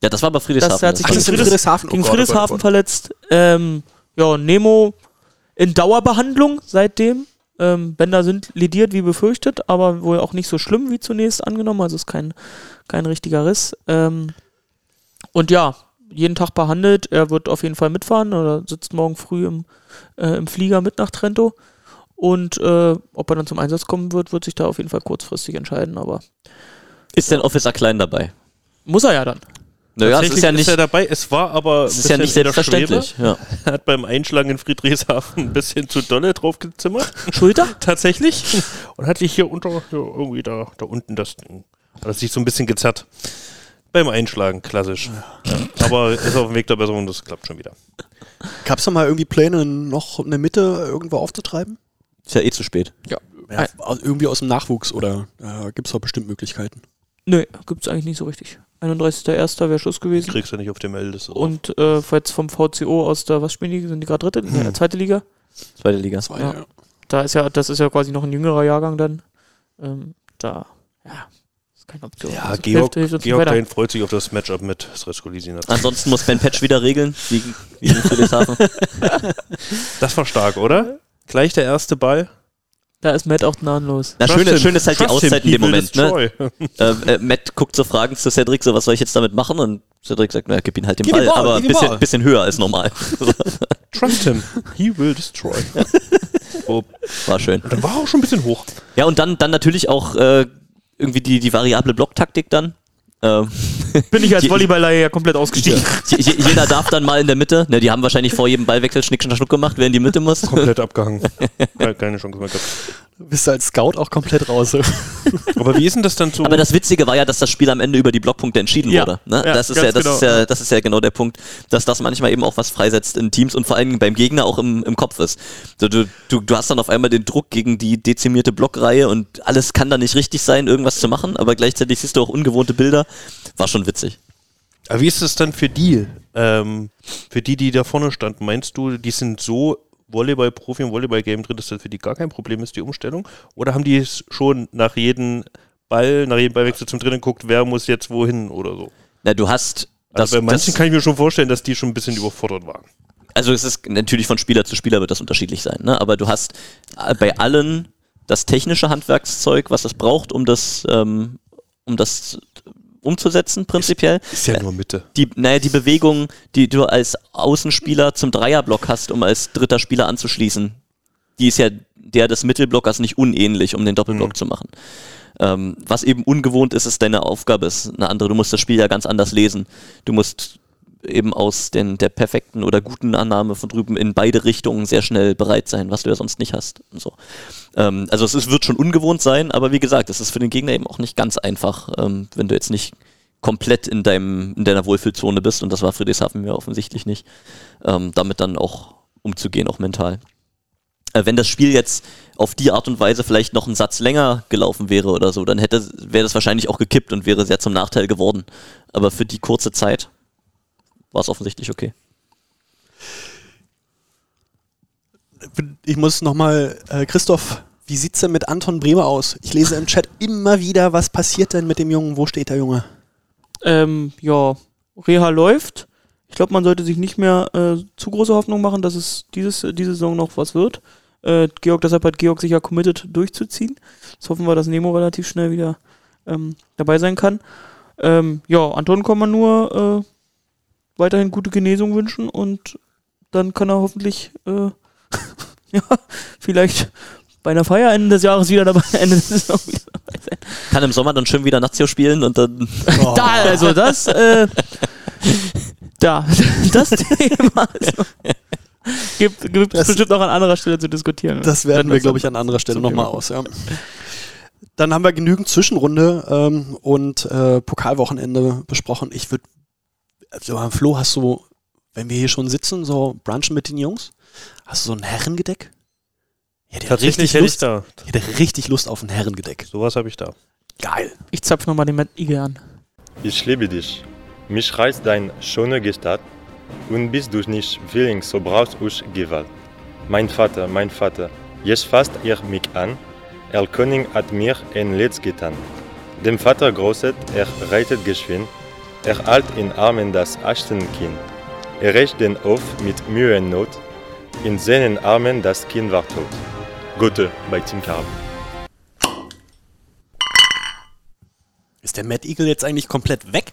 Ja, das war bei das, Friedrichshafen. der hat sich Ach, gegen, das Friedrichs Friedrichshafen. Oh gegen oh Gott, oh Friedrichshafen verletzt. Ähm, ja, Nemo in Dauerbehandlung seitdem. Ähm, Bänder sind lediert wie befürchtet, aber wohl auch nicht so schlimm wie zunächst angenommen. Also ist kein, kein richtiger Riss. Ähm, und ja, jeden Tag behandelt. Er wird auf jeden Fall mitfahren oder sitzt morgen früh im, äh, im Flieger mit nach Trento. Und äh, ob er dann zum Einsatz kommen wird, wird sich da auf jeden Fall kurzfristig entscheiden. Aber ist denn Officer Klein dabei? muss er ja dann. Naja, es ist ja nicht, er dabei. Es war aber es ist ja nicht selbstverständlich. Ja. Er hat beim Einschlagen in Friedrichshafen ein bisschen zu dolle drauf gezimmert. Schulter? Tatsächlich. Und hatte ich hier unter, hier irgendwie da, da unten das Ding. Hat er sich so ein bisschen gezerrt. Beim Einschlagen, klassisch. Ja. Aber ist auf dem Weg der Besserung, das klappt schon wieder. Gab es da mal irgendwie Pläne, noch eine Mitte irgendwo aufzutreiben? Ist ja eh zu spät. Ja, Ein- aus- irgendwie aus dem Nachwuchs oder äh, gibt es doch bestimmt Möglichkeiten. Nö, gibt's eigentlich nicht so richtig. 31.01. wäre Schluss gewesen. Kriegst du nicht auf dem Meldest. Und äh, jetzt vom VCO aus der, was spielen die? Sind die gerade dritte? Ja, zweite Liga? Zweite Liga. Zwei, Ja. ja. Da ist ja, das ist ja quasi noch ein jüngerer Jahrgang dann. Ähm, da, ja, Keine Option. Ja, Also, Georg, Georg dahin freut sich auf das Matchup mit Sresko-Lisin. Ansonsten muss Ben Patch wieder regeln, wie, wie in Friedrichshafen. Das war stark, oder? Gleich der erste Ball. Da ist Matt auch gnadenlos. Na, schön, schön ist halt die. Auszeit in dem Moment. Ne? destroy. Äh, äh, Matt guckt so fragend zu Cedric, so, was soll ich jetzt damit machen? Und Cedric sagt, na, gib ihn halt den Ball, Ball, aber ein bisschen, bisschen höher als normal. Trust him. He will destroy. oh, War schön. dann war er auch schon ein bisschen hoch. Ja, und dann, dann natürlich auch äh, irgendwie die, die variable Blocktaktik dann. Ähm, Bin ich als Volleyballer ja komplett ausgestiegen. je- je- jeder darf dann mal in der Mitte. Ne, die haben wahrscheinlich vor jedem Ballwechsel Schnick, Schnack, Schnuck gemacht, wer in die Mitte muss. Komplett abgehangen. Keine- Keine Chance mehr gehabt. Bist du als Scout auch komplett raus. Aber wie ist denn das dann so? Aber das Witzige war ja, dass das Spiel am Ende über die Blockpunkte entschieden Ja. wurde. Ne? Ja, das, ist ja, das, genau. ist ja, das ist ja genau der Punkt, dass das manchmal eben auch was freisetzt in Teams und vor allem beim Gegner auch im, im Kopf ist. So, du, du, du hast dann auf einmal den Druck gegen die dezimierte Blockreihe und alles kann da nicht richtig sein, irgendwas zu machen, aber gleichzeitig siehst du auch ungewohnte Bilder. War schon witzig. Aber wie ist es dann für die? Ähm, für die, die da vorne standen, meinst du, die sind so Volleyball-Profi im Volleyball-Game drin, dass das für die gar kein Problem ist, die Umstellung? Oder haben die es schon nach jedem Ball, nach jedem Ballwechsel zum Drinnen geguckt, wer muss jetzt wohin oder so? Na, du hast das, Also bei manchen das, kann ich mir schon vorstellen, dass die schon ein bisschen überfordert waren. also es ist natürlich von Spieler zu Spieler wird das unterschiedlich sein, ne? aber du hast äh, bei allen das technische Handwerkszeug, was es braucht, um das, ähm, um das umzusetzen, prinzipiell. Ist ja nur Mitte. Die, naja, die Bewegung, die du als Außenspieler zum Dreierblock hast, um als dritter Spieler anzuschließen, die ist ja der des Mittelblockers nicht unähnlich, um den Doppelblock Mhm. zu machen. Ähm, was eben ungewohnt ist, ist deine Aufgabe, ist eine andere. Du musst das Spiel ja ganz anders lesen. Du musst eben aus den, der perfekten oder guten Annahme von drüben in beide Richtungen sehr schnell bereit sein, was du ja sonst nicht hast. So. ähm, also es ist, wird schon ungewohnt sein, aber wie gesagt, es ist für den Gegner eben auch nicht ganz einfach, ähm, wenn du jetzt nicht komplett in, deinem, in deiner Wohlfühlzone bist, und das war Friedrichshafen mir offensichtlich nicht, ähm, damit dann auch umzugehen, auch mental. Äh, wenn das Spiel jetzt auf die Art und Weise vielleicht noch einen Satz länger gelaufen wäre oder so, dann hätte wäre das wahrscheinlich auch gekippt und wäre sehr zum Nachteil geworden. Aber für die kurze Zeit war es offensichtlich okay. Ich muss nochmal, äh, Christoph, wie sieht's denn mit Anton Bremer aus? Ich lese im Chat immer wieder, was passiert denn mit dem Jungen? Wo steht der Junge? Ähm, ja, Reha läuft. Ich glaube, man sollte sich nicht mehr äh, zu große Hoffnung machen, dass es dieses, diese Saison noch was wird. Äh, Georg, deshalb hat Georg sich ja committed durchzuziehen. Jetzt hoffen wir, dass Nemo relativ schnell wieder ähm, dabei sein kann. Ähm, ja, Anton kann man nur äh, weiterhin gute Genesung wünschen und dann kann er hoffentlich äh, ja, vielleicht bei einer Feier Ende des Jahres wieder dabei, Ende des Saison wieder dabei sein. Kann im Sommer dann schön wieder Nazio spielen und dann Da, also das, äh, da, das Thema ist noch, gibt, gibt es Das- bestimmt noch an anderer Stelle zu diskutieren. Das werden wir, glaube ich, an anderer Stelle nochmal aus. Ja. Dann haben wir genügend Zwischenrunde ähm, und äh, Pokalwochenende besprochen. Ich würde, also Flo, hast du, wenn wir hier schon sitzen, so brunchen mit den Jungs, hast du so ein Herrengedeck? Ich hätte Tatsächlich richtig hätte ich Lust, da. ich hätte richtig Lust auf ein Herrengedeck. Sowas habe ich da. Geil. Ich zapf nochmal den Matt Igel an. Ich liebe dich. Mich reißt dein schöne Gestalt und bist du nicht willing, so brauchst du Gewalt. Mein Vater, mein Vater, jetzt fasst ihr mich an. Er König hat mir ein Letz getan. Dem Vater großet, er reitet geschwind. Er halt in Armen das Achtenkind. Er rächt den auf mit Mühe und Not. In seinen Armen das Kind war tot. Gute bei Team Karl. Ist der Mad Eagle jetzt eigentlich komplett weg?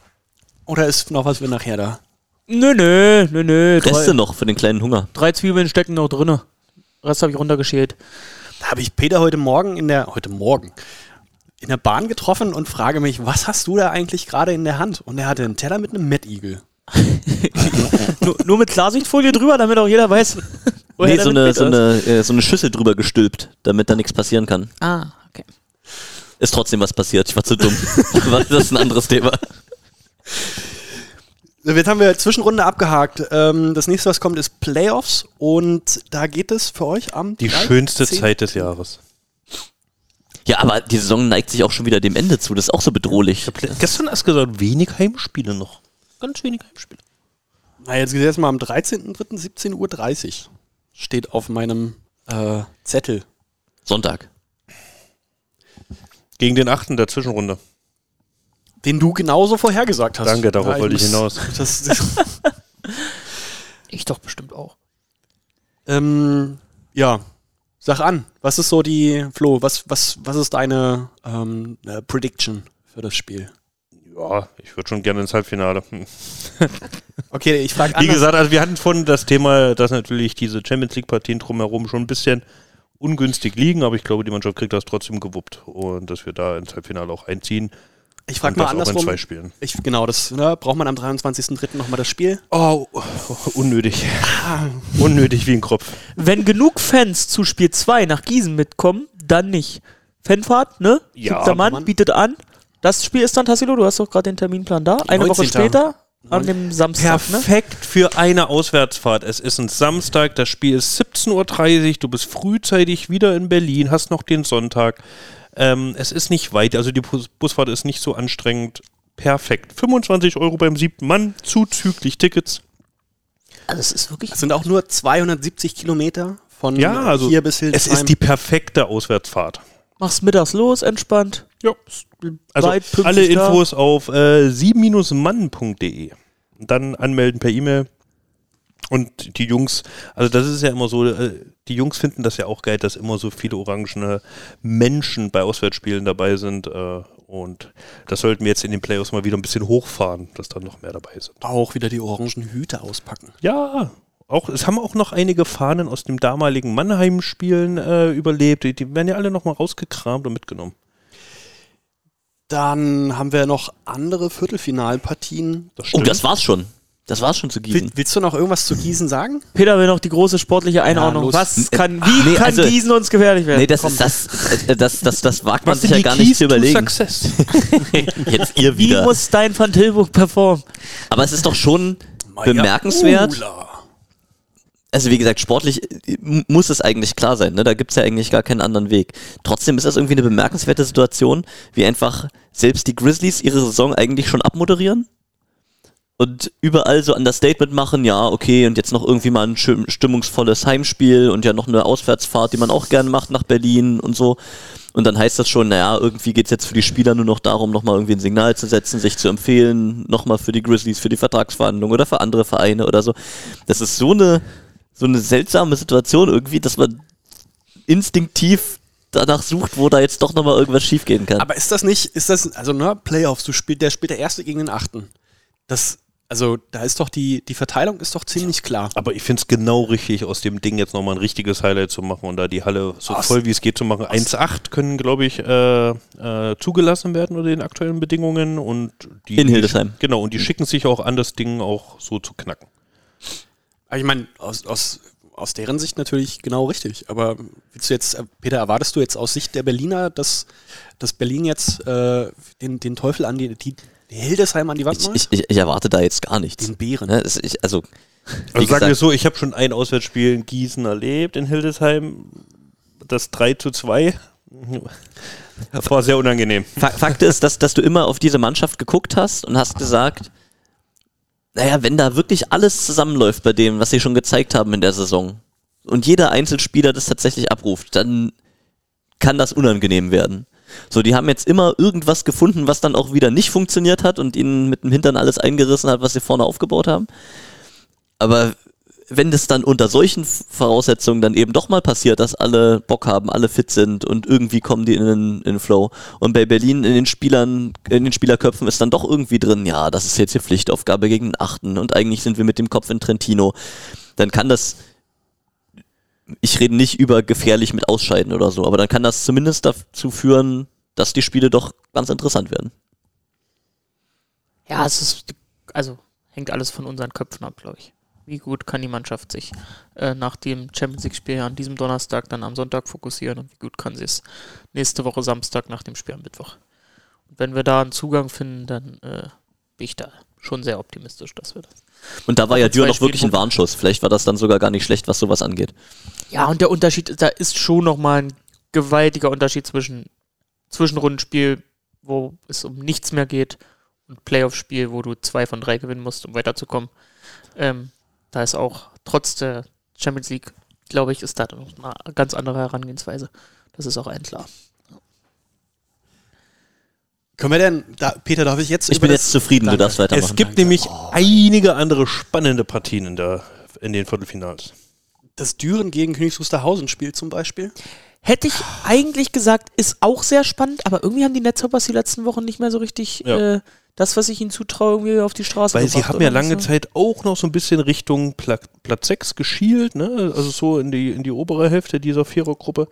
Oder ist noch was für nachher da? Nö, nö, nö, nö. Reste Drei, noch für den kleinen Hunger. drei Zwiebeln stecken noch drinne. Rest habe ich runtergeschält. Da habe ich Peter heute Morgen in der, heute Morgen, in der Bahn getroffen und frage mich, was hast du da eigentlich gerade in der Hand? Und er hatte einen Teller mit einem Mad Eagle. nur, nur mit Klarsichtfolie drüber, damit auch jeder weiß, woher Nee, so eine, so, eine, äh, so eine Schüssel drüber gestülpt, damit da nichts passieren kann. Ah, okay. Ist trotzdem was passiert. Ich war zu dumm. das ist ein anderes Thema. Jetzt haben wir Zwischenrunde abgehakt. Ähm, das nächste, was kommt, ist Playoffs. Und da geht es für euch am Die 13. schönste Zeit des Jahres. Ja, aber die Saison neigt sich auch schon wieder dem Ende zu. Das ist auch so bedrohlich. Ich habe gestern erst gesagt, wenig Heimspiele noch. Ganz wenig Heimspiele. Na, jetzt geht es erstmal am 13.03.17.30 Uhr. Steht auf meinem äh, Zettel. Sonntag. Gegen den achten der Zwischenrunde. Den du genauso vorhergesagt hast. Danke, darauf wollte ich hinaus. Das, das, Ich doch bestimmt auch. ähm, ja, sag an. Was ist so die, Flo, was, was, was ist deine ähm, äh, Prediction für das Spiel? Ja, ich würde schon gerne ins Halbfinale. Okay, ich frage Wie gesagt, also wir hatten vorhin das Thema, dass natürlich diese Champions League-Partien drumherum schon ein bisschen ungünstig liegen, aber ich glaube, die Mannschaft kriegt das trotzdem gewuppt und dass wir da ins Halbfinale auch einziehen. Ich frage mal das auch in andersrum. zwei Spielen. Ich, genau, das ne, braucht man am 23.03. nochmal das Spiel. Oh, unnötig. unnötig wie ein Kropf. Wenn genug Fans zu Spiel 2 nach Gießen mitkommen, dann nicht. Fanfahrt, ne? Ja, Siebter Mann, Mann. bietet an. Das Spiel ist dann, Tassilo, du hast doch gerade den Terminplan da. Eine Woche 19.. später, an dem Samstag, ne? Perfekt für eine Auswärtsfahrt. Es ist ein Samstag, das Spiel ist 17.30 Uhr, du bist frühzeitig wieder in Berlin, hast noch den Sonntag. Ähm, es ist nicht weit, also die Bus Busfahrt ist nicht so anstrengend. Perfekt. 25 Euro beim siebten Mann, zuzüglich Tickets. Also es ist wirklich Das sind auch nur 270 Kilometer von Ja, also hier bis es Hildesheim. ist die perfekte Auswärtsfahrt. Mach's mittags los, entspannt. Ja. Also alle da. Infos auf äh, sie-mann.de. Und Dann anmelden per E-Mail. Und die Jungs, also das ist ja immer so, äh, die Jungs finden das ja auch geil, dass immer so viele orangene Menschen bei Auswärtsspielen dabei sind. Äh, und das sollten wir jetzt in den Playoffs mal wieder ein bisschen hochfahren, dass da noch mehr dabei sind. auch wieder die orangen Hüte auspacken. Ja, auch, es haben auch noch einige Fahnen aus dem damaligen Mannheim-Spielen äh, überlebt. Die, die werden ja alle nochmal rausgekramt und mitgenommen. Dann haben wir noch andere Viertelfinalpartien. Das Oh, das war's schon. Das war's schon zu Will, Gießen. willst du noch irgendwas zu Gießen sagen? Peter will noch die große sportliche Einordnung. los. Was kann, wie Nee, kann also- Gießen uns gefährlich werden? Nee, das, Komm. ist, das, äh, das, das, das wagt man sich ja gar nicht Keys zu to überlegen. Success? Jetzt ihr Wie wieder. muss dein Van Tilburg performen? Aber es ist doch schon bemerkenswert. Ula. Also wie gesagt, sportlich äh, muss es eigentlich klar sein, ne? da gibt's ja eigentlich gar keinen anderen Weg. Trotzdem ist das irgendwie eine bemerkenswerte Situation, wie einfach selbst die Grizzlies ihre Saison eigentlich schon abmoderieren und überall so an das Statement machen, ja, okay, und jetzt noch irgendwie mal ein stimmungsvolles Heimspiel und ja noch eine Auswärtsfahrt, die man auch gerne macht nach Berlin und so. Und dann heißt das schon, naja, irgendwie geht's jetzt für die Spieler nur noch darum, nochmal irgendwie ein Signal zu setzen, sich zu empfehlen, nochmal für die Grizzlies, für die Vertragsverhandlungen oder für andere Vereine oder so. Das ist so eine, so eine seltsame Situation irgendwie, dass man instinktiv danach sucht, wo da jetzt doch nochmal irgendwas schiefgehen kann. Aber ist das nicht, ist das, also ne, Playoffs, du spielst, der spielt der Erste gegen den Achten. Das, also da ist doch die, die Verteilung ist doch ziemlich klar. Aber ich finde es genau richtig, aus dem Ding jetzt nochmal ein richtiges Highlight zu machen und da die Halle so Aus- voll wie es geht zu machen. 1,8 können, glaube ich, äh, äh, zugelassen werden unter den aktuellen Bedingungen und die. In Hildesheim. Die, genau, und die schicken sich auch an, das Ding auch so zu knacken. Aber ich meine, aus, aus, aus deren Sicht natürlich genau richtig. Aber willst du jetzt, äh, Peter, erwartest du jetzt aus Sicht der Berliner, dass, dass Berlin jetzt äh, den, den Teufel an die, die, die Hildesheim an die Wand Ich, macht? ich, ich, ich erwarte da jetzt gar nichts. Den Bären. Ne, es- ich, also, Also sagen wir so, ich habe schon ein Auswärtsspiel in Gießen erlebt, in Hildesheim. Das 3 zu 2. Das war sehr unangenehm. Fa- Fakt ist, dass, dass du immer auf diese Mannschaft geguckt hast und hast gesagt, naja, wenn da wirklich alles zusammenläuft bei dem, was sie schon gezeigt haben in der Saison und jeder Einzelspieler das tatsächlich abruft, dann kann das unangenehm werden. So, die haben jetzt immer irgendwas gefunden, was dann auch wieder nicht funktioniert hat und ihnen mit dem Hintern alles eingerissen hat, was sie vorne aufgebaut haben. Aber wenn das dann unter solchen Voraussetzungen dann eben doch mal passiert, dass alle Bock haben, alle fit sind und irgendwie kommen die in den, in Flow. Und bei Berlin in den Spielern, in den Spielerköpfen ist dann doch irgendwie drin, ja, das ist jetzt hier Pflichtaufgabe gegen den Achten und eigentlich sind wir mit dem Kopf in Trentino. Dann kann das, ich rede nicht über gefährlich mit Ausscheiden oder so, aber dann kann das zumindest dazu führen, dass die Spiele doch ganz interessant werden. Ja, es ist, also hängt alles von unseren Köpfen ab, glaube ich. Wie gut kann die Mannschaft sich äh, nach dem Champions League-Spiel an diesem Donnerstag dann am Sonntag fokussieren und wie gut kann sie es nächste Woche Samstag nach dem Spiel am Mittwoch. Und wenn wir da einen Zugang finden, dann äh, bin ich da schon sehr optimistisch, dass wir das. Und da war ja zwei Dürr noch wirklich ein Warnschuss. Vielleicht war das dann sogar gar nicht schlecht, was sowas angeht. Ja, und der Unterschied, da ist schon nochmal ein gewaltiger Unterschied zwischen Zwischenrundenspiel, wo es um nichts mehr geht, und Playoff-Spiel, wo du zwei von drei gewinnen musst, um weiterzukommen. Ähm, da ist auch trotz der Champions League, glaube ich, ist da noch eine ganz andere Herangehensweise. Das ist auch allen klar. Können wir denn, da, Peter, darf ich jetzt Ich über bin jetzt zufrieden, Danke. du darfst weitermachen. Es gibt nämlich einige andere spannende Partien in, der, in den Viertelfinals. das Düren gegen Königs Wusterhausen Spiel zum Beispiel. Hätte ich eigentlich gesagt, ist auch sehr spannend, aber irgendwie haben die Netzhoppers die letzten Wochen nicht mehr so richtig Ja. äh, das, was ich ihnen zutraue, irgendwie auf die Straße Weil sie haben ja lange So. Zeit auch noch so ein bisschen Richtung Pla Platz 6 geschielt, ne? also so in die, in die obere Hälfte dieser Vierergruppe.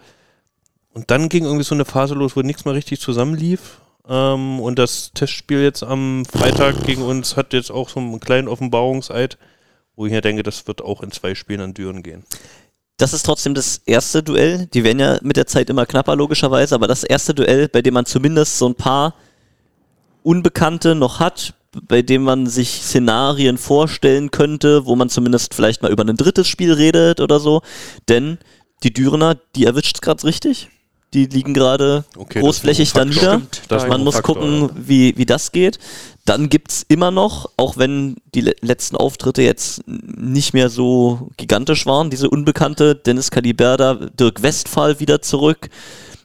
Und dann ging irgendwie so eine Phase los, wo nichts mehr richtig zusammenlief. Ähm, und das Testspiel jetzt am Freitag gegen uns hat jetzt auch so einen kleinen Offenbarungseid, wo ich mir denke, das wird auch in zwei Spielen an Düren gehen. Das ist trotzdem das erste Duell. Die werden ja mit der Zeit immer knapper, logischerweise, aber das erste Duell, bei dem man zumindest so ein paar Unbekannte noch hat, bei dem man sich Szenarien vorstellen könnte, wo man zumindest vielleicht mal über ein drittes Spiel redet oder so. Denn die Dürener, die erwischt es gerade richtig. Die liegen gerade Okay, großflächig da nieder. Man muss Faktor, gucken, ja. wie, wie das geht. Dann gibt's immer noch, auch wenn die le letzten Auftritte jetzt nicht mehr so gigantisch waren, diese Unbekannte Dennis Caliberda, Dirk Westphal wieder zurück.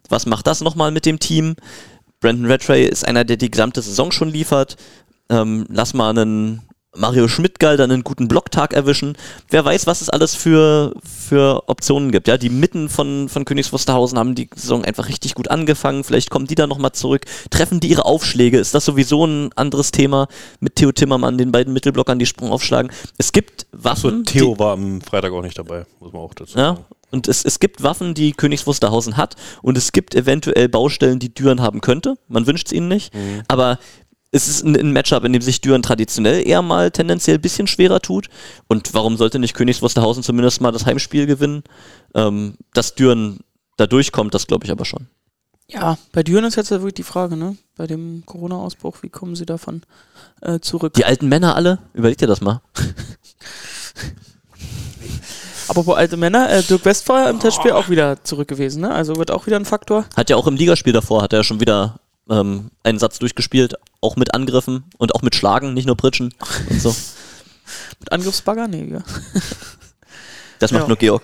Was macht das nochmal mit dem Team? Brandon Rattray ist einer, der die gesamte Saison schon liefert. Ähm, lass mal einen Mario Schmidtgall dann einen guten Blocktag erwischen. Wer weiß, was es alles für, für Optionen gibt. Ja, die Mitten von, von Königs Wusterhausen haben die Saison einfach richtig gut angefangen. Vielleicht kommen die dann nochmal zurück. Treffen die ihre Aufschläge? Ist das sowieso ein anderes Thema mit Theo Timmermann, den beiden Mittelblockern, die Sprung aufschlagen? Es gibt Waffen. Theo war am Freitag auch nicht dabei, muss man auch dazu Ja, sagen. und es, es gibt Waffen, die Königs Wusterhausen hat und es gibt eventuell Baustellen, die Düren haben könnte. Man wünscht es ihnen nicht, aber es ist ein, ein Matchup, in dem sich Düren traditionell eher mal tendenziell ein bisschen schwerer tut. Und warum sollte nicht Königs Wusterhausen zumindest mal das Heimspiel gewinnen? Ähm, dass Düren da durchkommt, das glaube ich aber schon. Ja, bei Düren ist jetzt ja wirklich die Frage, ne? Bei dem Corona-Ausbruch, wie kommen sie davon äh, zurück? Die alten Männer alle, überleg dir das mal. Apropos alte Männer, äh, Dirk Westphal im Testspiel auch wieder zurück gewesen, ne? Also wird auch wieder ein Faktor. Hat ja auch im Ligaspiel davor, hat er schon wieder ähm, einen Satz durchgespielt, auch mit Angriffen und auch mit Schlagen, nicht nur Pritschen und so. Mit Angriffsbagger? Nee, ja. Das macht Ja. nur Georg.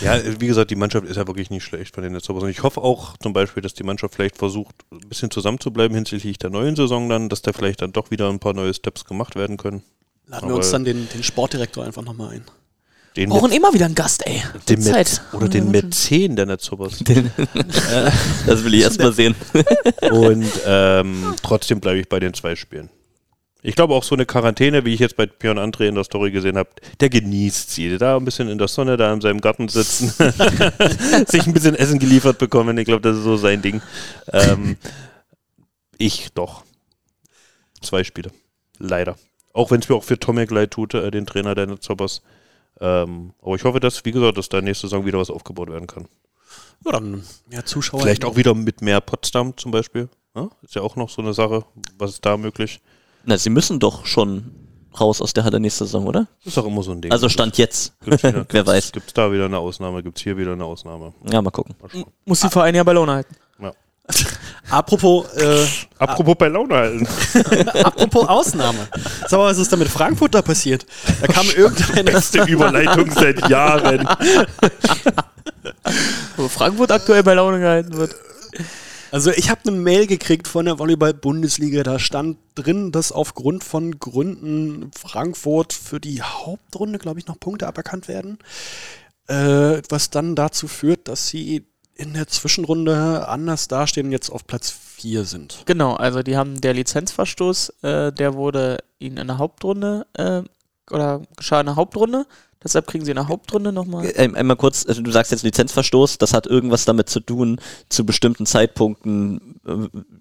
Ja, wie gesagt, die Mannschaft ist ja wirklich nicht schlecht von den Netzhoppers. Und ich hoffe auch zum Beispiel, dass die Mannschaft vielleicht versucht, ein bisschen zusammenzubleiben hinsichtlich der neuen Saison dann, dass da vielleicht dann doch wieder ein paar neue Steps gemacht werden können. Laden wir Aber- uns dann den, den Sportdirektor einfach nochmal ein. Den Brauchen Met- immer wieder einen Gast, ey. den Zeit. Met oder den Mäzen der Netzhoppers. Das will ich erst mal sehen. Und ähm, trotzdem bleibe ich bei den zwei Spielen. Ich glaube auch so eine Quarantäne, wie ich jetzt bei Björn André in der Story gesehen habe, der genießt sie. Da ein bisschen in der Sonne, da in seinem Garten sitzen, sich ein bisschen Essen geliefert bekommen. Ich glaube, das ist so sein Ding. Ähm, ich doch. Zwei Spiele. Leider. Auch wenn es mir auch für Tomek leid tut, äh, den Trainer der Netzhoppers. Ähm, aber ich hoffe, dass, wie gesagt, dass da nächste Saison wieder was aufgebaut werden kann. Ja, dann mehr Zuschauer. Vielleicht auch wieder mit mehr Potsdam zum Beispiel. Ja, ist ja auch noch so eine Sache. Was ist da möglich? Na, sie müssen doch schon raus aus der Halle nächste Saison, oder? Ist auch immer so ein Ding. Also Stand jetzt. Gibt's Wer weiß. Gibt es da wieder eine Ausnahme? Gibt es hier wieder eine Ausnahme? Ja, mal gucken. Mal. Muss die Vereine ja bei Laune halten. Apropos, äh, Apropos bei Laune halten. apropos Ausnahme. Sag mal, was ist da mit Frankfurt da passiert? Da kam irgendeine. Beste Überleitung seit Jahren. Wo Frankfurt aktuell bei Laune gehalten wird. Also ich habe eine Mail gekriegt von der Volleyball-Bundesliga, da stand drin, dass aufgrund von Gründen Frankfurt für die Hauptrunde, glaube ich, noch Punkte aberkannt werden. Äh, was dann dazu führt, dass sie in der Zwischenrunde anders dastehen und jetzt auf Platz 4 sind. Genau, also die haben der Lizenzverstoß, äh, der wurde ihnen in der Hauptrunde äh, oder geschah in der Hauptrunde. Deshalb kriegen sie in der Hauptrunde nochmal. Ähm, einmal kurz, also du sagst jetzt Lizenzverstoß, das hat irgendwas damit zu tun, zu bestimmten Zeitpunkten äh,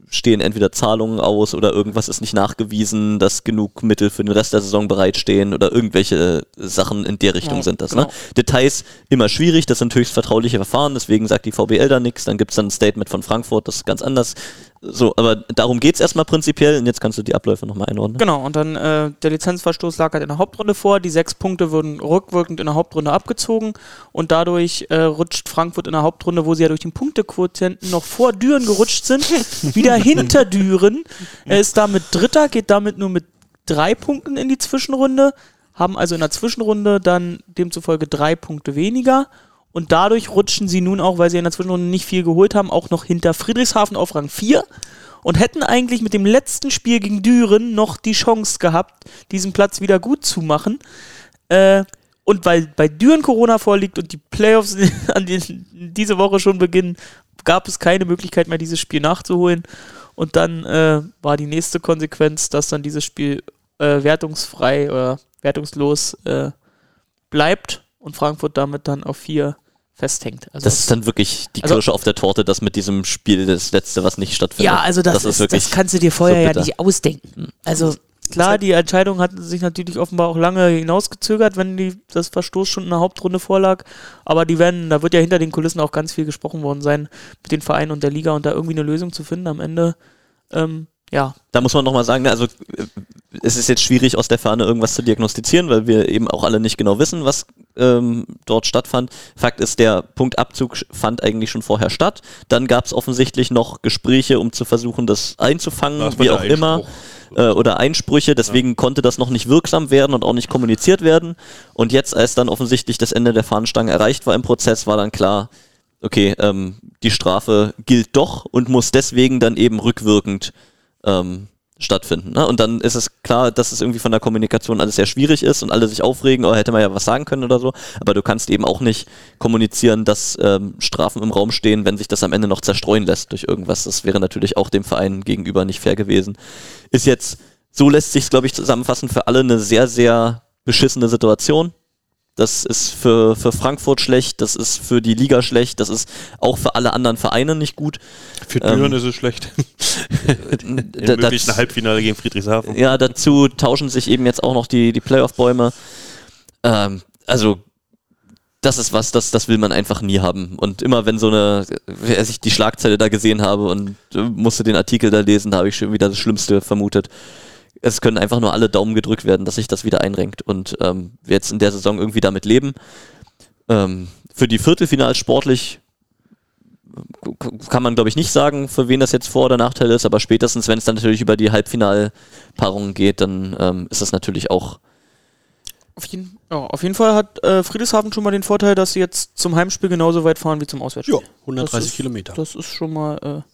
stehen entweder Zahlungen aus oder irgendwas ist nicht nachgewiesen, dass genug Mittel für den Rest der Saison bereitstehen oder irgendwelche äh, Sachen in der Richtung Ja, sind das. genau. Ne? Details immer schwierig, das sind höchst vertrauliche Verfahren, deswegen sagt die VBL da nichts, dann gibt es dann ein Statement von Frankfurt, das ist ganz anders. So, aber darum geht es erstmal prinzipiell und jetzt kannst du die Abläufe nochmal einordnen. Genau, und dann äh, der Lizenzverstoß lag halt in der Hauptrunde vor. Die sechs Punkte wurden rückwirkend in der Hauptrunde abgezogen und dadurch äh, rutscht Frankfurt in der Hauptrunde, wo sie ja durch den Punktequotienten noch vor Düren gerutscht sind, wieder hinter Düren. Er ist damit Dritter, geht damit nur mit drei Punkten in die Zwischenrunde, haben also in der Zwischenrunde dann demzufolge drei Punkte weniger Und dadurch rutschen sie nun auch, weil sie in der Zwischenrunde nicht viel geholt haben, auch noch hinter Friedrichshafen auf Rang 4 und hätten eigentlich mit dem letzten Spiel gegen Düren noch die Chance gehabt, diesen Platz wieder gut zu machen. Äh, und weil bei Düren Corona vorliegt und die Playoffs an die, diese Woche schon beginnen, gab es keine Möglichkeit mehr, dieses Spiel nachzuholen. Und dann äh, war die nächste Konsequenz, dass dann dieses Spiel äh, wertungsfrei oder wertungslos äh, bleibt und Frankfurt damit dann auf vier festhängt. Also Das ist dann wirklich die Also- Kirsche auf der Torte, das mit diesem Spiel das letzte, was nicht stattfindet. ja, also das, ist, wirklich das kannst du dir vorher ja bitter. nicht ausdenken. Also klar, die Entscheidung hat sich natürlich offenbar auch lange hinausgezögert, wenn die, das Verstoß schon in der Hauptrunde vorlag. Aber die werden, da wird ja hinter den Kulissen auch ganz viel gesprochen worden sein mit den Vereinen und der Liga und da irgendwie eine Lösung zu finden am Ende. Ähm, ja, Da muss man nochmal sagen, ne, also äh, es ist jetzt schwierig aus der Ferne irgendwas zu diagnostizieren, weil wir eben auch alle nicht genau wissen, was ähm, dort stattfand. Fakt ist, der Punktabzug fand eigentlich schon vorher statt. Dann gab es offensichtlich noch Gespräche, um zu versuchen, das einzufangen, Das wie auch immer. Äh, oder Einsprüche, deswegen konnte das noch nicht wirksam werden und auch nicht kommuniziert werden. Und jetzt, als dann offensichtlich das Ende der Fahnenstange erreicht war im Prozess, war dann klar, okay, ähm, die Strafe gilt doch und muss deswegen dann eben rückwirkend ähm, stattfinden. Ne? Und dann ist es klar, dass es irgendwie von der Kommunikation alles sehr schwierig ist und alle sich aufregen, oh, hätte man ja was sagen können oder so. Aber du kannst eben auch nicht kommunizieren, dass ähm, Strafen im Raum stehen, wenn sich das am Ende noch zerstreuen lässt durch irgendwas. Das wäre natürlich auch dem Verein gegenüber nicht fair gewesen. Ist jetzt, so lässt sich glaube ich, zusammenfassen, für alle eine sehr, sehr beschissene Situation. Das ist für, für Frankfurt schlecht, das ist für die Liga schlecht, das ist auch für alle anderen Vereine nicht gut. Für Ähm, Düren ist es schlecht. Im möglichen das- Halbfinale gegen Friedrichshafen. Ja, dazu tauschen sich eben jetzt auch noch die, die Playoff-Bäume. Ähm, also, das ist was, das, das will man einfach nie haben. Und immer wenn so eine, als ich die Schlagzeile da gesehen habe und musste den Artikel da lesen, da habe ich schon wieder das Schlimmste vermutet. Es können einfach nur alle Daumen gedrückt werden, dass sich das wieder einrenkt. Und ähm, wir jetzt in der Saison irgendwie damit leben. Ähm, für die Viertelfinals sportlich kann man, glaube ich, nicht sagen, für wen das jetzt Vor- oder Nachteil ist, aber spätestens, wenn es dann natürlich über die Halbfinalpaarungen geht, dann ähm, ist das natürlich auch. auf jeden, ja, auf jeden Fall hat äh, Friedrichshafen schon mal den Vorteil, dass sie jetzt zum Heimspiel genauso weit fahren wie zum Auswärtsspiel. Ja, 130 Das ist- Kilometer. Das ist schon mal äh,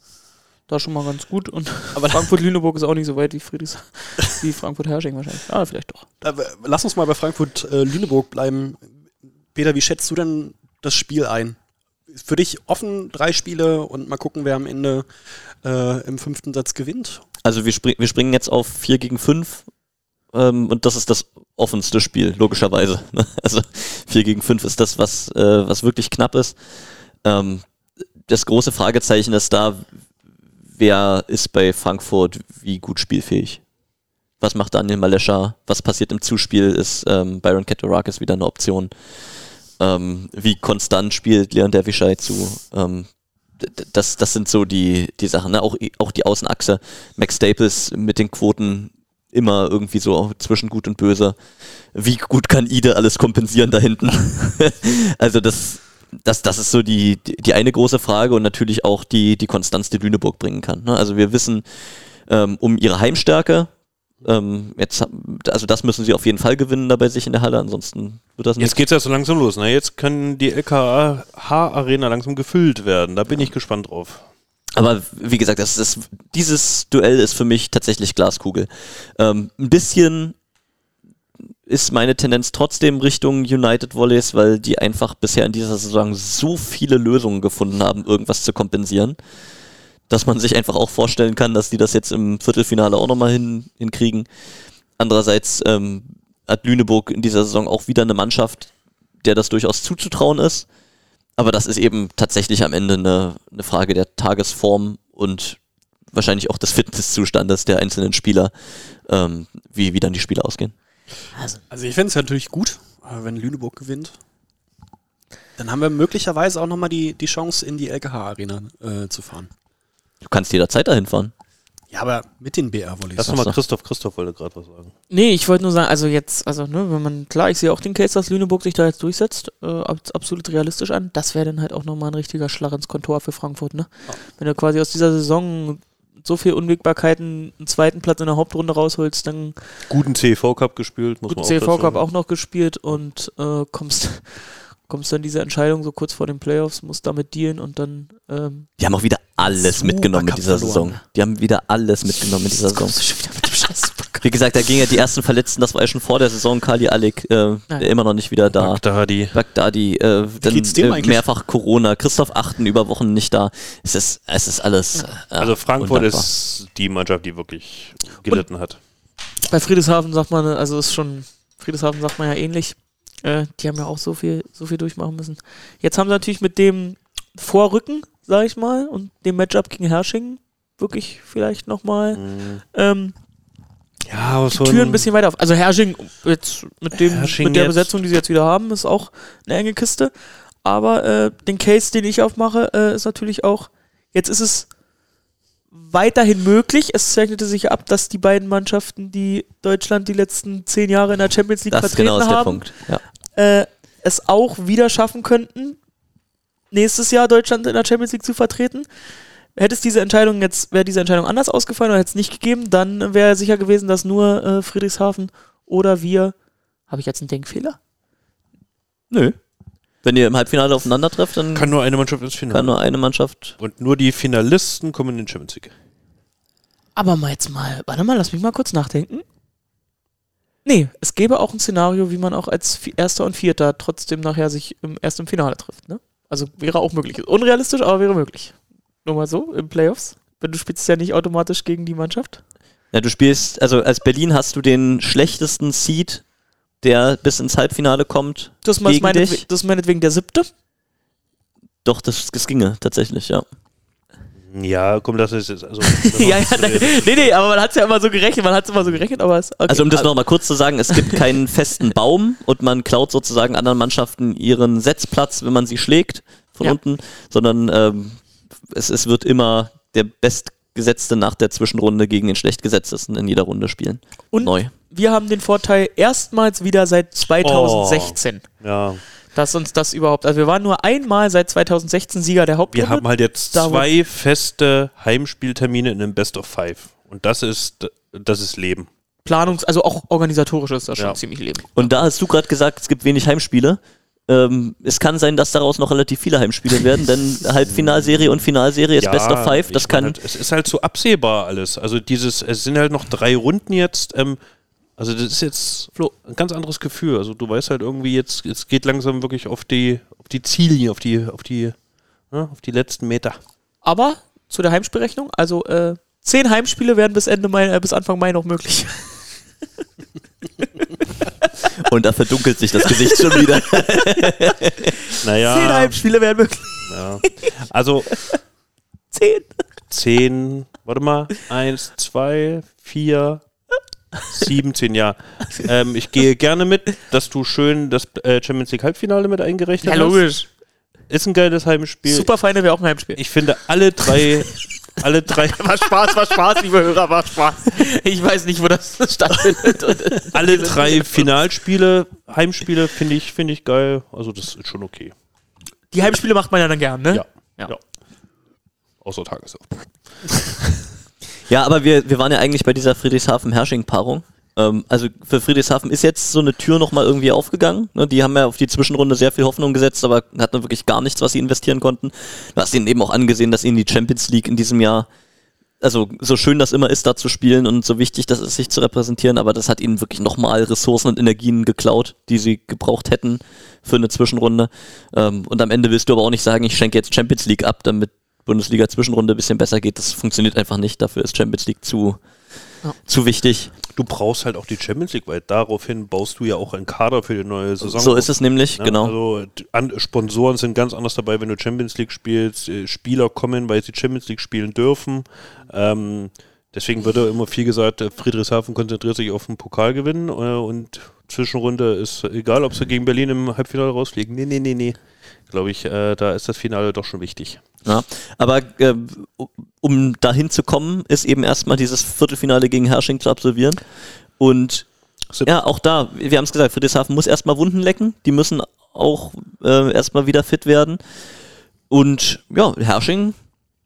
da schon mal ganz gut. Und Frankfurt-Lüneburg ist auch nicht so weit wie Friedrichs wie Frankfurt-Hersching wahrscheinlich. Ah, vielleicht doch. Lass uns mal bei Frankfurt äh, Lüneburg bleiben. Peter, wie schätzt du denn das Spiel ein? Für dich offen drei Spiele und mal gucken, wer am Ende äh, im fünften Satz gewinnt? Also wir, spring, wir springen jetzt auf 4 gegen 5 ähm, und das ist das offenste Spiel, logischerweise. ne? Also 4 gegen 5 ist das, was, äh, was wirklich knapp ist. Ähm, das große Fragezeichen ist da, wer ist bei Frankfurt wie gut spielfähig? Was macht Daniel Malescha? Was passiert im Zuspiel? Ist ähm, Byron Ketorakis wieder eine Option? Ähm, wie konstant spielt Leon Dervischei zu? Ähm, das, das sind so die, die Sachen. Ne? Auch, auch die Außenachse. Max Staples mit den Quoten immer irgendwie so zwischen gut und böse. Wie gut kann Ide alles kompensieren da hinten? also das, das, das ist so die, die, eine große Frage und natürlich auch die, die Konstanz, die Lüneburg bringen kann. Ne? Also wir wissen ähm, um ihre Heimstärke. Ähm, jetzt, also das müssen sie auf jeden Fall gewinnen da bei sich in der Halle, ansonsten wird das nicht. Jetzt geht es ja so langsam los. Ne? Jetzt können die LKH-Arena langsam gefüllt werden. Da bin ich gespannt drauf. Aber wie gesagt, das ist, dieses Duell ist für mich tatsächlich Glaskugel. Ähm, ein bisschen ist meine Tendenz trotzdem Richtung United Volleys, weil die einfach bisher in dieser Saison so viele Lösungen gefunden haben, irgendwas zu kompensieren, dass man sich einfach auch vorstellen kann, dass die das jetzt im Viertelfinale auch nochmal hin, hinkriegen. Andererseits ähm, hat Lüneburg in dieser Saison auch wieder eine Mannschaft, der das durchaus zuzutrauen ist. Aber das ist eben tatsächlich am Ende eine, eine Frage der Tagesform und wahrscheinlich auch des Fitnesszustandes der einzelnen Spieler, ähm, wie, wie dann die Spiele ausgehen. Also ich fände es natürlich gut, äh, wenn Lüneburg gewinnt. Dann haben wir möglicherweise auch nochmal die, die Chance, in die LKH-Arena äh, zu fahren. Du kannst jederzeit dahin fahren. Ja, aber mit den BR-Volleys. Lass doch mal Christoph. Christoph wollte gerade was sagen. Nee, ich wollte nur sagen, also jetzt, also ne, wenn man, klar, ich sehe auch den Case, dass Lüneburg sich da jetzt durchsetzt, äh, als absolut realistisch an. Das wäre dann halt auch nochmal ein richtiger Schlag ins Kontor für Frankfurt, ne? Wenn du quasi aus dieser Saison so viel Unwägbarkeiten einen zweiten Platz in der Hauptrunde rausholst, dann Guten CV Cup gespielt, muss man auch CV Cup auch noch gespielt und äh, kommst, kommst dann diese Entscheidung so kurz vor den Playoffs, musst damit dealen und dann ähm, Die haben auch wieder alles mitgenommen mit dieser verloren. Saison. Die haben wieder alles mitgenommen mit dieser Saison. du mit. Wie gesagt, da gingen ja die ersten Verletzten, das war ja schon vor der Saison, Kali Alek, äh, der immer noch nicht wieder da. Bagdadi. Bagdadi, äh, dann äh, mehrfach Corona, Christoph Achten über Wochen nicht da. Es ist, es ist alles. Äh, Also Frankfurt undankbar. ist die Mannschaft, die wirklich gelitten hat. Bei Friedrichshafen sagt man, also ist schon, Friedrichshafen sagt man ja ähnlich. Äh, die haben ja auch so viel, so viel durchmachen müssen. Jetzt haben sie natürlich mit dem Vorrücken, sag ich mal, und dem Matchup gegen Hersching wirklich vielleicht nochmal ähm, Ja, die Tür ein bisschen weiter auf. Also Hersching jetzt mit dem Hersching mit der Besetzung, die sie jetzt wieder haben, ist auch eine enge Kiste. Aber äh, den Case, den ich aufmache, äh, ist natürlich auch, jetzt ist es weiterhin möglich. Es zeichnete sich ab, dass die beiden Mannschaften, die Deutschland die letzten zehn Jahre in der Champions League Das vertreten genau ist der haben, Punkt. Ja. äh, es auch wieder schaffen könnten, nächstes Jahr Deutschland in der Champions League zu vertreten. Hätte es diese Entscheidung jetzt, wäre diese Entscheidung anders ausgefallen oder hätte es nicht gegeben, dann wäre sicher gewesen, dass nur äh, Friedrichshafen oder wir. Habe ich jetzt einen Denkfehler? Nö. Wenn ihr im Halbfinale aufeinander trefft, dann Kann nur eine Mannschaft ins kann Finale. nur eine Mannschaft. Und nur die Finalisten kommen in den Champions League. Aber mal jetzt mal, warte mal, lass mich mal kurz nachdenken. Nee, es gäbe auch ein Szenario, wie man auch als Vi- Erster und Vierter trotzdem nachher sich im, erst im Finale trifft. Ne? Also wäre auch möglich. Unrealistisch, aber wäre möglich. Nur mal so, im Playoffs. Wenn du spielst ja nicht automatisch gegen die Mannschaft. Ja, du spielst, also als Berlin hast du den schlechtesten Seed, der bis ins Halbfinale kommt. Das ist, Gegen meinetwe dich? das ist meinetwegen der siebte. Doch, das, das ginge tatsächlich, ja. Ja, komm, das ist jetzt. Also, ja, ja, nee, nee, nee, aber man hat es ja immer so gerechnet, man hat es immer so gerechnet, aber es. Okay. Also um das nochmal kurz zu sagen, es gibt keinen festen Baum und man klaut sozusagen anderen Mannschaften ihren Setzplatz, wenn man sie schlägt von Ja. unten, sondern ähm, es, es wird immer der Bestgesetzte nach der Zwischenrunde gegen den Schlechtgesetztesten in jeder Runde spielen. Und Neu. wir haben den Vorteil erstmals wieder seit 2016. ja, dass uns das überhaupt, also wir waren nur einmal seit 2016 Sieger der Hauptrunde. wir haben halt jetzt zwei feste Heimspieltermine in einem Best of Five. Und das ist, das ist Leben. Planungs-, also auch organisatorisch ist das schon Ja. ziemlich leben. Und da hast du gerade gesagt, es gibt wenig Heimspiele. Ähm, es kann sein, dass daraus noch relativ viele Heimspiele werden, denn Halbfinalserie und Finalserie ist Best of Five. Das kann Halt, es ist halt so absehbar alles. Also dieses, es sind halt noch drei Runden jetzt. Ähm, also das ist jetzt Flo. ein ganz anderes Gefühl. Also du weißt halt irgendwie jetzt, es geht langsam wirklich auf die, auf die Ziellinie, auf die, auf die, ja, auf die letzten Meter. Aber zu der Heimspielrechnung, also äh, zehn Heimspiele werden bis Ende Mai, äh, bis Anfang Mai noch möglich. und da verdunkelt sich das Gesicht schon wieder. Zehn Naja, Heimspiele werden möglich. ja. also Zehn. zehn, warte mal, eins, zwei, vier, sieben, zehn, ja. Ähm, ich gehe gerne mit, dass du schön das äh, Champions League Halbfinale mit eingerechnet hast. Ist ein geiles Heimspiel. Super Feine wäre auch ein Heimspiel. Ich finde alle drei, alle drei, War Spaß, war Spaß, liebe Hörer, war Spaß. Ich weiß nicht, wo das stattfindet. Alle drei Finalspiele, Heimspiele finde ich, finde ich geil. Also das ist schon okay. Die Heimspiele macht man ja dann gern, ne? Ja. Ja. ja. Außer Tagesau. Ja, aber wir, wir waren ja eigentlich bei dieser Friedrichshafen-Hersching-Paarung. Ähm, also für Friedrichshafen ist jetzt so eine Tür nochmal irgendwie aufgegangen. Ne? Die haben ja auf die Zwischenrunde sehr viel Hoffnung gesetzt, aber hatten wirklich gar nichts, was sie investieren konnten. Du hast ihnen eben auch angesehen, dass ihnen die Champions League in diesem Jahr, also so schön das immer ist, da zu spielen und so wichtig das ist, sich zu repräsentieren, aber das hat ihnen wirklich nochmal Ressourcen und Energien geklaut, die sie gebraucht hätten für eine Zwischenrunde. Ähm, und am Ende willst du aber auch nicht sagen, ich schenke jetzt Champions League ab, damit Bundesliga Zwischenrunde ein bisschen besser geht. Das funktioniert einfach nicht. Dafür ist Champions League zu, Ja. zu wichtig. Du brauchst halt auch die Champions League, weil daraufhin baust du ja auch einen Kader für die neue Saison. So ist es nämlich, Ne? genau. Also an, Sponsoren sind ganz anders dabei, wenn du Champions League spielst. Äh, Spieler kommen, weil sie Champions League spielen dürfen. Ähm, deswegen wird da immer viel gesagt, äh, Friedrichshafen konzentriert sich auf den Pokalgewinn äh, und Zwischenrunde ist egal, ob sie gegen Berlin im Halbfinale rausfliegen. Nee, nee, nee, nee. Glaube ich, äh, da ist das Finale doch schon wichtig. Ja. Aber äh, um dahin zu kommen, ist eben erstmal dieses Viertelfinale gegen Hersching zu absolvieren. Und ja, auch da, wir haben es gesagt, Friedrichshafen muss erstmal Wunden lecken. Die müssen auch äh, erstmal wieder fit werden. Und ja, Hersching,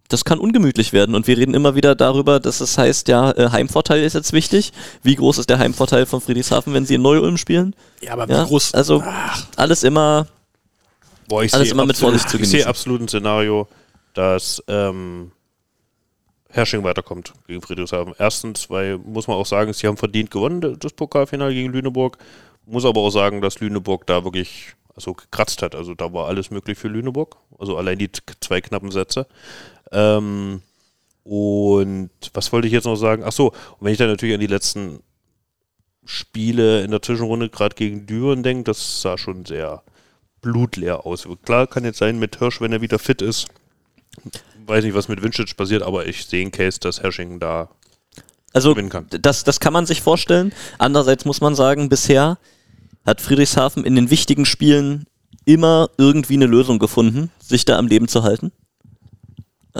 das kann ungemütlich werden. Und wir reden immer wieder darüber, dass es heißt, ja, äh, Heimvorteil ist jetzt wichtig. Wie groß ist der Heimvorteil von Friedrichshafen, wenn sie in Neu-Ulm spielen? Ja, aber wie Ja, groß? also alles immer Boah, ich Alles sehe immer mit Vorsicht zu Ich sehe genießen. absolut ein Szenario, dass ähm, Hersching weiterkommt gegen Friedrichshafen. Erstens, weil, muss man auch sagen, sie haben verdient gewonnen, das Pokalfinale gegen Lüneburg. Muss aber auch sagen, dass Lüneburg da wirklich also gekratzt hat. Also da war alles möglich für Lüneburg. Also allein die zwei knappen Sätze. Ähm, und was wollte ich jetzt noch sagen? Ach so, und wenn ich dann natürlich an die letzten Spiele in der Zwischenrunde gerade gegen Düren denke, das sah schon sehr blutleer aus. Klar kann jetzt sein mit Hirsch, wenn er wieder fit ist. Weiß nicht, was mit Winchich passiert, aber ich sehe einen Case, dass Hersching da Also gewinnen kann. das, das kann man sich vorstellen. Andererseits muss man sagen, bisher hat Friedrichshafen in den wichtigen Spielen immer irgendwie eine Lösung gefunden, sich da am Leben zu halten.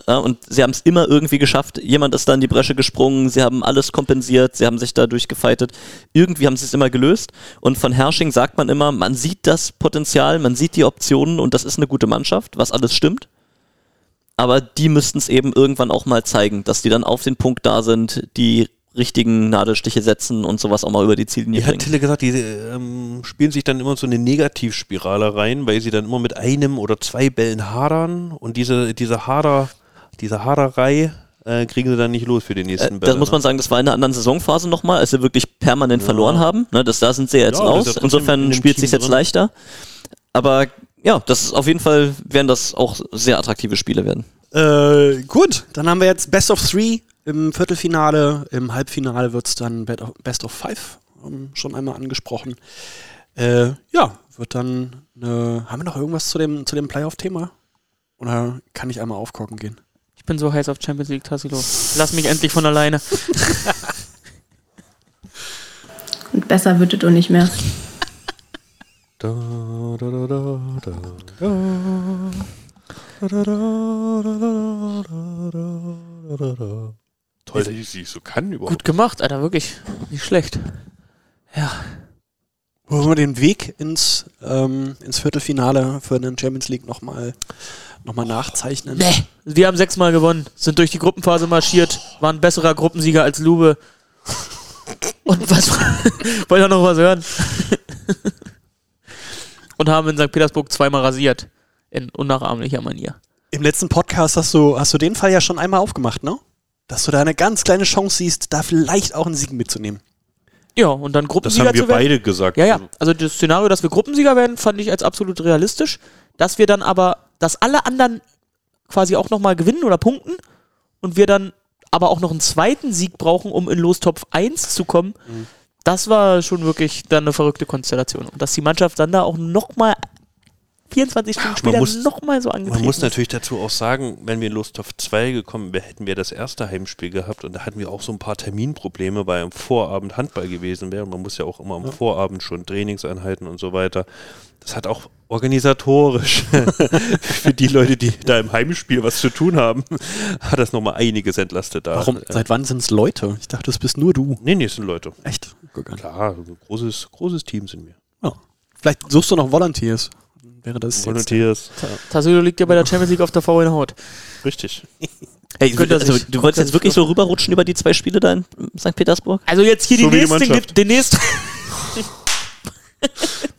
Ja, und sie haben es immer irgendwie geschafft. Jemand ist da in die Bresche gesprungen, sie haben alles kompensiert, sie haben sich da durchgefeitet. Irgendwie haben sie es immer gelöst. Und von Hersching sagt man immer, man sieht das Potenzial, man sieht die Optionen und das ist eine gute Mannschaft, was alles stimmt. Aber die müssten es eben irgendwann auch mal zeigen, dass die dann auf den Punkt da sind, die richtigen Nadelstiche setzen und sowas auch mal über die Ziellinie hat bringen. Tille gesagt, die ähm, spielen sich dann immer so eine Negativspirale rein, weil sie dann immer mit einem oder zwei Bällen hadern und diese, diese Hader, diese Haderei äh, kriegen sie dann nicht los für die nächsten Äh, Bälle. das muss man ne? sagen, das war in einer anderen Saisonphase nochmal, als sie wirklich permanent verloren haben. Ne, das, da sind sie ja jetzt Ja, raus. ja in Insofern dem spielt sich jetzt drin. leichter. Aber ja, das ist auf jeden Fall werden das auch sehr attraktive Spiele werden. Äh, gut, dann haben wir jetzt Best of Three im Viertelfinale. Im Halbfinale wird es dann Best of Five ähm, schon einmal angesprochen. Äh, ja, wird dann eine. Haben wir noch irgendwas zu dem, zu dem Playoff-Thema? Oder kann ich einmal aufgucken gehen? Ich bin so heiß auf Champions League Tassilo. Lass mich endlich von alleine. Und besser wird es auch nicht mehr. Toll, dass ich sie so kann überhaupt. Gut gemacht, Alter, wirklich. Nicht schlecht. Ja. Wollen wir den Weg ins, ähm, ins Viertelfinale für den Champions League nochmal noch mal nachzeichnen? Nee. Wir haben sechsmal gewonnen, sind durch die Gruppenphase marschiert, waren besserer Gruppensieger als Lube. Und was? Wollt ihr noch was hören? Und haben in St. Petersburg zweimal rasiert. In unnachahmlicher Manier. Im letzten Podcast hast du, hast du den Fall ja schon einmal aufgemacht, ne? Dass du da eine ganz kleine Chance siehst, da vielleicht auch einen Sieg mitzunehmen. Ja, und dann Das Gruppensieger haben wir werden. beide gesagt. Ja, ja. Also das Szenario, dass wir Gruppensieger werden, fand ich als absolut realistisch. Dass wir dann aber, dass alle anderen quasi auch nochmal gewinnen oder punkten und wir dann aber auch noch einen zweiten Sieg brauchen, um in Lostopf 1 zu kommen, das war schon wirklich dann eine verrückte Konstellation. Und dass die Mannschaft dann da auch nochmal 24 Stunden später nochmal so angetreten Man muss ist. natürlich dazu auch sagen, wenn wir in Lust auf 2 gekommen wären, hätten wir das erste Heimspiel gehabt und da hatten wir auch so ein paar Terminprobleme, weil am Vorabend Handball gewesen wäre. Man muss ja auch immer am Vorabend schon Trainingseinheiten und so weiter. Das hat auch organisatorisch für die Leute, die da im Heimspiel was zu tun haben, hat das nochmal einiges entlastet da. Warum? Seit wann sind es Leute? Ich dachte, es bist nur du. Nee, nee, es sind Leute. Echt? Klar, ein großes, großes Team sind wir. Ja. Vielleicht suchst du noch Volunteers. Wäre das jetzt. Volunteers. Tassilo liegt ja bei der Champions League auf der faulen Haut. Richtig. Hey, also, sich- du wolltest jetzt wirklich so rüberrutschen über die zwei Spiele da in St. Petersburg? Also jetzt hier So die die nächsten, Mannschaft. den nächsten,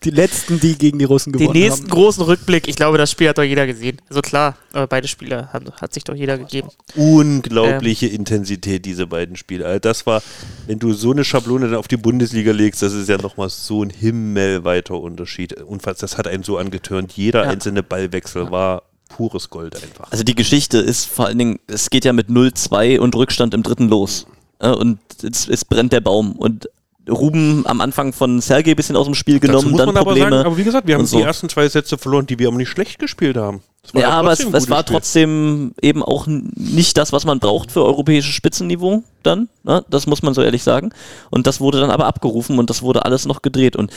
Die letzten, die gegen die Russen den gewonnen nächsten haben. großen Rückblick. Ich glaube, das Spiel hat doch jeder gesehen. Also klar, aber beide Spiele hat, hat sich doch jeder gegeben. unglaubliche Intensität, diese beiden Spiele. Also das war, wenn du so eine Schablone dann auf die Bundesliga legst, das ist ja nochmal so ein himmelweiter Unterschied. Und das hat einen so angetörnt. Jeder Ja. einzelne Ballwechsel war pures Gold einfach. Also die Geschichte ist vor allen Dingen, es geht ja mit 0-2 und Rückstand im dritten los. Ja, und es, es brennt der Baum. Und Ruben am Anfang von Sergei ein bisschen aus dem Spiel genommen, muss dann man aber Probleme. sagen, aber wie gesagt, wir haben so. die ersten zwei Sätze verloren, die wir aber nicht schlecht gespielt haben. Ja, aber es, es war Spiel. trotzdem eben auch nicht das, was man braucht für europäisches Spitzenniveau dann. Ne? Das muss man so ehrlich sagen. Und das wurde dann aber abgerufen und das wurde alles noch gedreht. Und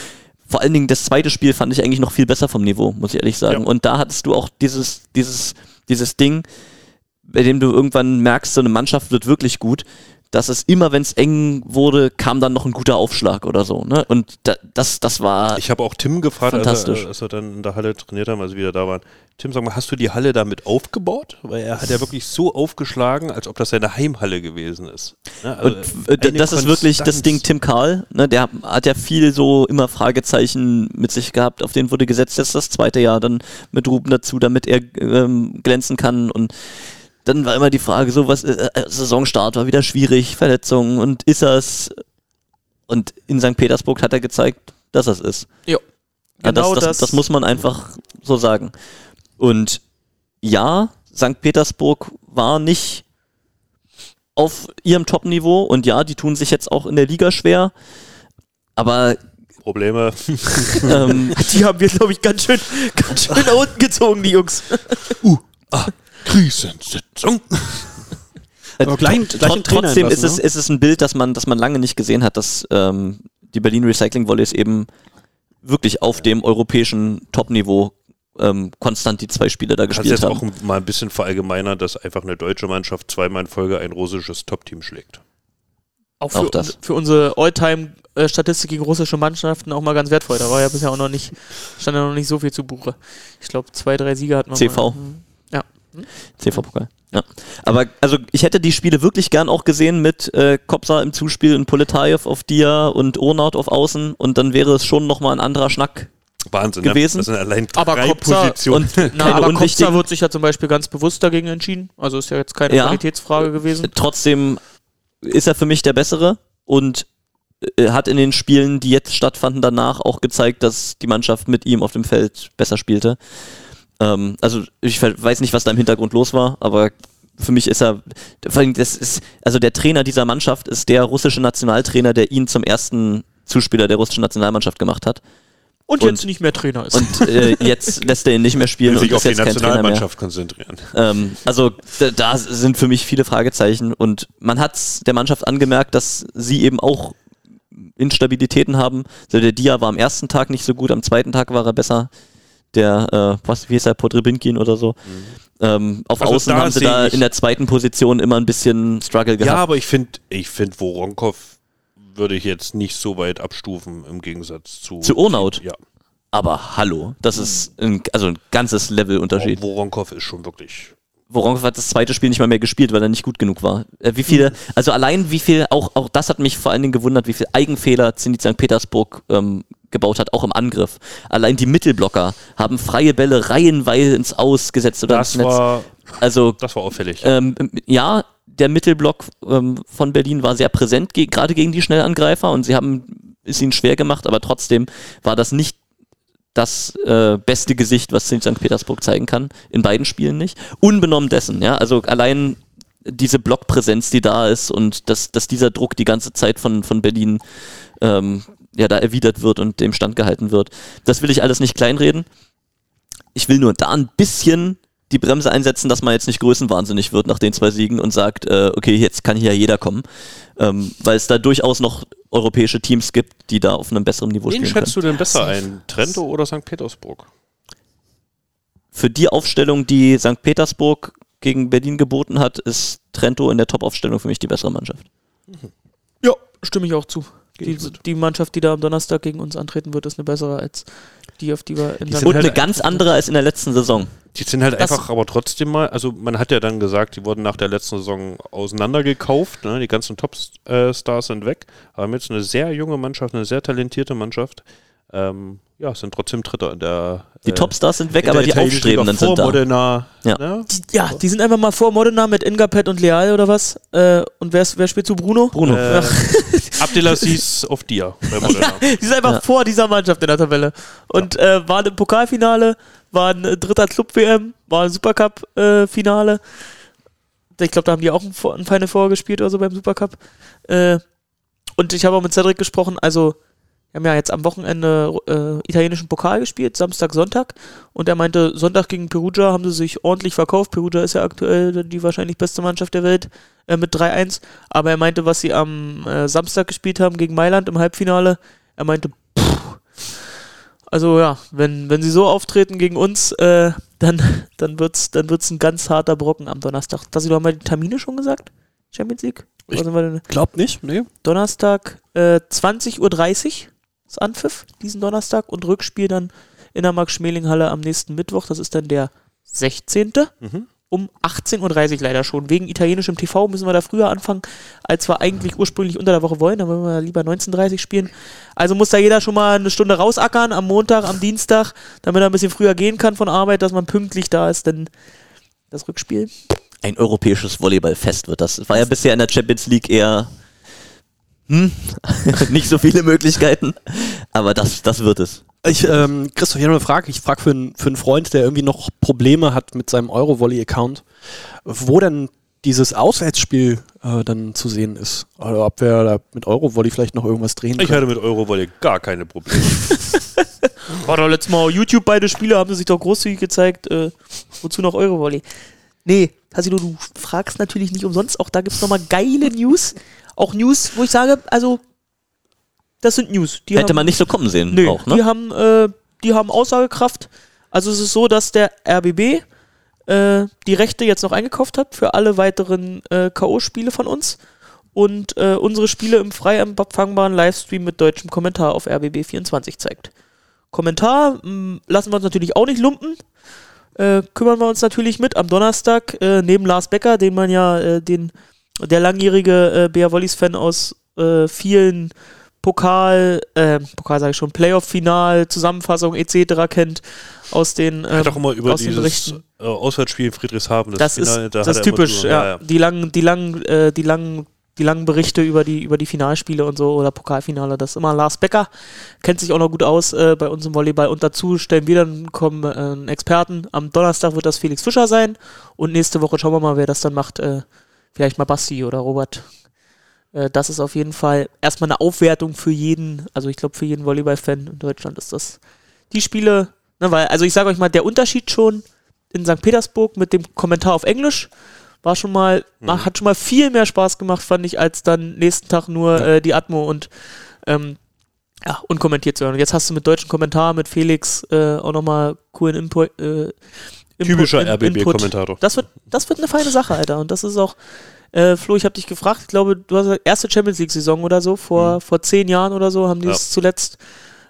vor allen Dingen das zweite Spiel fand ich eigentlich noch viel besser vom Niveau, muss ich ehrlich sagen. Ja. Und da hattest du auch dieses, dieses, dieses Ding, bei dem du irgendwann merkst, so eine Mannschaft wird wirklich gut, dass es immer, wenn es eng wurde, kam dann noch ein guter Aufschlag oder so. Ne? Und da, das, das war Ich habe auch Tim gefragt, als er, als wir dann in der Halle trainiert haben, als wir wieder da waren. Tim, sag mal, hast du die Halle damit aufgebaut? Weil er hat ja wirklich so aufgeschlagen, als ob das seine Heimhalle gewesen ist. Ne? Also Und äh, das ist wirklich das Konstanz. Ding Tim Karl, ne, der hat ja viel so immer Fragezeichen mit sich gehabt, auf den wurde gesetzt, jetzt das zweite Jahr dann mit Ruben dazu, damit er ähm, glänzen kann und dann war immer die Frage so, was äh, äh, Saisonstart war wieder schwierig, Verletzungen und ist das und in St. Petersburg hat er gezeigt, dass das ist. Ja. Ja, Genau das, das, das- das muss man einfach so sagen. Und ja, St. Petersburg war nicht auf ihrem Top-Niveau und ja, die tun sich jetzt auch in der Liga schwer. Aber Probleme. ähm, Die haben wir, glaube ich, ganz schön, ganz schön nach unten gezogen, die Jungs. Krisensitzung. Aber gleich- tr- gleich Trainer trotzdem ist es, ist es ein Bild, das man, das man lange nicht gesehen hat, dass ähm, die Berlin Recycling Volleys eben wirklich auf dem europäischen Top-Niveau ähm, konstant die zwei Spiele da Kannst gespielt jetzt haben. auch ein- mal ein bisschen verallgemeinern, dass einfach eine deutsche Mannschaft zweimal in Folge ein russisches Top-Team schlägt. Auch für, Auch das. für unsere All-Time-Statistik gegen russische Mannschaften auch mal ganz wertvoll. Da war ja bisher auch noch nicht, stand ja noch nicht so viel zu Buche. Ich glaube, zwei, drei Siege hatten wir CV. Mal. Ja. CV-Pokal. Ja. Aber also ich hätte die Spiele wirklich gern auch gesehen mit äh, Kopsa im Zuspiel und Poletajew auf Dia und Urnaut auf Außen und dann wäre es schon nochmal ein anderer Schnack. Wahnsinn. Gewesen. Ne? Das sind allein Aber drei Kopsa- Positionen. Und Na, aber Kopsa wird sich ja zum Beispiel ganz bewusst dagegen entschieden. Also ist ja jetzt keine Ja. Qualitätsfrage gewesen. Trotzdem ist er für mich der Bessere und äh, hat in den Spielen, die jetzt stattfanden, danach auch gezeigt, dass die Mannschaft mit ihm auf dem Feld besser spielte. Ähm, also ich weiß nicht, was da im Hintergrund los war, aber für mich ist er, vor allem das ist, also der Trainer dieser Mannschaft ist der russische Nationaltrainer, der ihn zum ersten Zuspieler der russischen Nationalmannschaft gemacht hat. Und, Und- jetzt nicht mehr Trainer ist. Und äh, jetzt lässt er ihn nicht mehr spielen Will und sich auf ist die jetzt kein mehr. Nationalmannschaft konzentrieren. Ähm, also da, da sind für mich viele Fragezeichen und man hat der Mannschaft angemerkt, dass sie eben auch Instabilitäten haben. Also der Dia war am ersten Tag nicht so gut, am zweiten Tag war er besser. Der, äh, was, wie ist er, Podrebinkin oder so. Ähm, auf Also Außen haben sie da in der zweiten Position immer ein bisschen Struggle Ja, gehabt. aber ich finde, ich finde, Voronkov würde ich jetzt nicht so weit abstufen im Gegensatz zu. Zu Urnaut? Ja. Aber hallo, das ist ein, also ein ganzes Levelunterschied. Voronkov ist schon wirklich. Voronkov hat das zweite Spiel nicht mal mehr gespielt, weil er nicht gut genug war. Äh, wie viele, also allein wie viel, auch, auch das hat mich vor allen Dingen gewundert, wie viel Eigenfehler Zenit St. Petersburg ähm, gebaut hat, auch im Angriff. Allein die Mittelblocker haben freie Bälle reihenweise ins Aus gesetzt oder Das ins Netz. war, Also das war auffällig. ähm, ja, der Mittelblock ähm, von Berlin war sehr präsent, ge gerade gegen die Schnellangreifer und sie haben es ihnen schwer gemacht, aber trotzdem war das nicht das äh, beste Gesicht, was St. Petersburg zeigen kann, in beiden Spielen nicht. Unbenommen dessen, ja, also allein diese Blockpräsenz, die da ist und dass, dass dieser Druck die ganze Zeit von, von Berlin ähm, ja, da erwidert wird und dem Stand gehalten wird. Das will ich alles nicht kleinreden. Ich will nur da ein bisschen die Bremse einsetzen, dass man jetzt nicht größenwahnsinnig wird nach den zwei Siegen und sagt, äh, okay, jetzt kann hier ja jeder kommen. Ähm, weil es da durchaus noch europäische Teams gibt, die da auf einem besseren Niveau Wen spielen können. schätzt du denn besser ein? Trento oder St. Petersburg? Für die Aufstellung, die St. Petersburg gegen Berlin geboten hat, ist Trento in der Top-Aufstellung für mich die bessere Mannschaft. Ja, stimme ich auch zu. Die, die Mannschaft, die da am Donnerstag gegen uns antreten wird, ist eine bessere als die, auf die wir in sind St. Und halt eine ganz andere als in der letzten Saison. Die sind halt Das- einfach, aber trotzdem mal, also man hat ja dann gesagt, die wurden nach der letzten Saison auseinandergekauft, ne? die ganzen Top-Stars sind weg, aber haben jetzt eine sehr junge Mannschaft, eine sehr talentierte Mannschaft, ähm, ja, sind trotzdem Dritter in der Die äh, Topstars sind weg, aber die Aufstrebenden vor sind da. Modena, Ja. ne? Die, ja, die sind einfach mal vor Modena mit Ingapet und Leal oder was. Äh, und wer, wer spielt zu Bruno? Bruno. Äh, Abdelaziz auf dir bei Modena. Die sind einfach Ja. vor dieser Mannschaft in der Tabelle. Und äh, waren im Pokalfinale, waren äh, dritter Club-WM, waren Supercup-Finale. ich glaube, da haben die auch ein, Vor- ein Final Four gespielt oder so beim Supercup. Äh, und ich habe auch mit Cedric gesprochen, also wir haben ja jetzt am Wochenende äh, italienischen Pokal gespielt, Samstag, Sonntag. Und er meinte, Sonntag gegen Perugia haben sie sich ordentlich verkauft. Perugia ist ja aktuell die wahrscheinlich beste Mannschaft der Welt äh, mit 3-1. Aber er meinte, was sie am äh, Samstag gespielt haben gegen Mailand im Halbfinale, er meinte, pff, also ja, wenn, wenn sie so auftreten gegen uns, äh, dann, dann wird es dann wird's ein ganz harter Brocken am Donnerstag. Dass sie doch mal die Termine schon gesagt? Champions League? Wir denn? Glaubt nicht, nee. Donnerstag äh, 20.30 Uhr ist Anpfiff diesen Donnerstag und Rückspiel dann in der Max-Schmeling-Halle am nächsten Mittwoch. Das ist dann der 16. Mhm. um 18.30 Uhr leider schon. Wegen italienischem TV müssen wir da früher anfangen, als wir eigentlich ursprünglich unter der Woche wollen. Da wollen wir lieber 19.30 Uhr spielen. Also muss da jeder schon mal eine Stunde rausackern am Montag, am Dienstag, damit er ein bisschen früher gehen kann von Arbeit, dass man pünktlich da ist. Denn das Rückspiel Ein europäisches Volleyballfest wird das. War ja bisher in der Champions League eher hm, nicht so viele Möglichkeiten, aber das, das wird es. Ich, ähm, Christoph, hier noch eine Frage. Ich frage für, einen- für einen Freund, der irgendwie noch Probleme hat mit seinem Eurovolley-Account, wo denn dieses Auswärtsspiel äh, dann zu sehen ist. Oder ob wir da mit Eurovolley vielleicht noch irgendwas drehen Ich können. hatte mit Eurovolley gar keine Probleme. War doch letztes Mal auf YouTube beide Spiele, haben sie sich doch großzügig gezeigt. Äh, wozu noch Eurovolley? Nee, Hasilo, du fragst natürlich nicht umsonst. Auch da gibt es nochmal geile News. Auch News, wo ich sage, also, das sind News. Die Hätte haben, man nicht so kommen sehen Nö, auch, die, ne? haben, äh, die haben Aussagekraft. Also es ist so, dass der RBB äh, die Rechte jetzt noch eingekauft hat für alle weiteren äh, K.O.-Spiele von uns und äh, unsere Spiele im frei empfangbaren Livestream mit deutschem Kommentar auf RBB24 zeigt. Kommentar mh, lassen wir uns natürlich auch nicht lumpen. Äh, kümmern wir uns natürlich mit am Donnerstag äh, neben Lars Becker, den man ja äh, den der langjährige äh, Bea Wollis-Fan aus äh, vielen Pokal, äh, Pokal sage ich schon, Playoff-Final, Zusammenfassung etc. kennt aus den Er hat ähm, auch immer über aus dieses Berichten. äh, Auswärtsspiel in Friedrichshafen, Das Finale, ist, da das typisch, drüber- ja. Die langen, die langen, äh, die langen, die langen Berichte über die, über die Finalspiele und so oder Pokalfinale, das ist immer Lars Becker, kennt sich auch noch gut aus äh, bei uns im Volleyball und dazu stellen wir dann kommen, äh, einen Experten. Am Donnerstag wird das Felix Fischer sein und nächste Woche schauen wir mal, wer das dann macht. Äh, vielleicht mal Basti oder Robert. Äh, das ist auf jeden Fall erstmal eine Aufwertung für jeden, also ich glaube für jeden Volleyball-Fan in Deutschland ist das die Spiele, ne, weil, also ich sage euch mal, der Unterschied schon in St. Petersburg mit dem Kommentar auf Englisch war schon mal, Mhm. hat schon mal viel mehr Spaß gemacht, fand ich, als dann nächsten Tag nur äh, die Atmo und ähm, ja, unkommentiert zu hören. Und jetzt hast du mit deutschen Kommentar, mit Felix äh, auch nochmal coolen Input. Äh, Input- Typischer RBB-Kommentator. Das wird, das wird eine feine Sache, Alter. Und das ist auch, äh, Flo, ich habe dich gefragt, ich glaube, du hast erste Champions League-Saison oder so, vor, vor zehn Jahren oder so, haben die Mhm. Ja. es zuletzt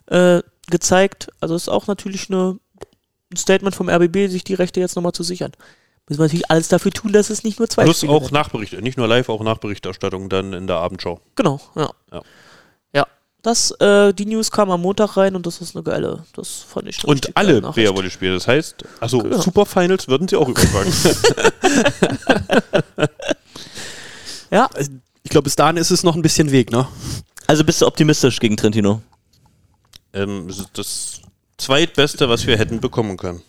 äh, gezeigt. Also ist auch natürlich eine, ein Statement vom RBB, sich die Rechte jetzt nochmal zu sichern. Müssen wir natürlich alles dafür tun, dass es nicht nur zwei Plus Spiele auch werden. Nachbericht, nicht nur live, auch Nachberichterstattung dann in der Abendschau. Genau, ja. Ja. Ja. Das, äh, die News kam am Montag rein und das ist eine geile, das fand ich Und alle geile Nachricht. Bea Volley spiele. Das heißt, also Genau. Superfinals würden sie auch übertragen. Ja, Ich glaube, bis dahin ist es noch ein bisschen Weg, ne? Also bist du optimistisch gegen Trentino? ähm, das ist das zweitbeste, was wir hätten bekommen können.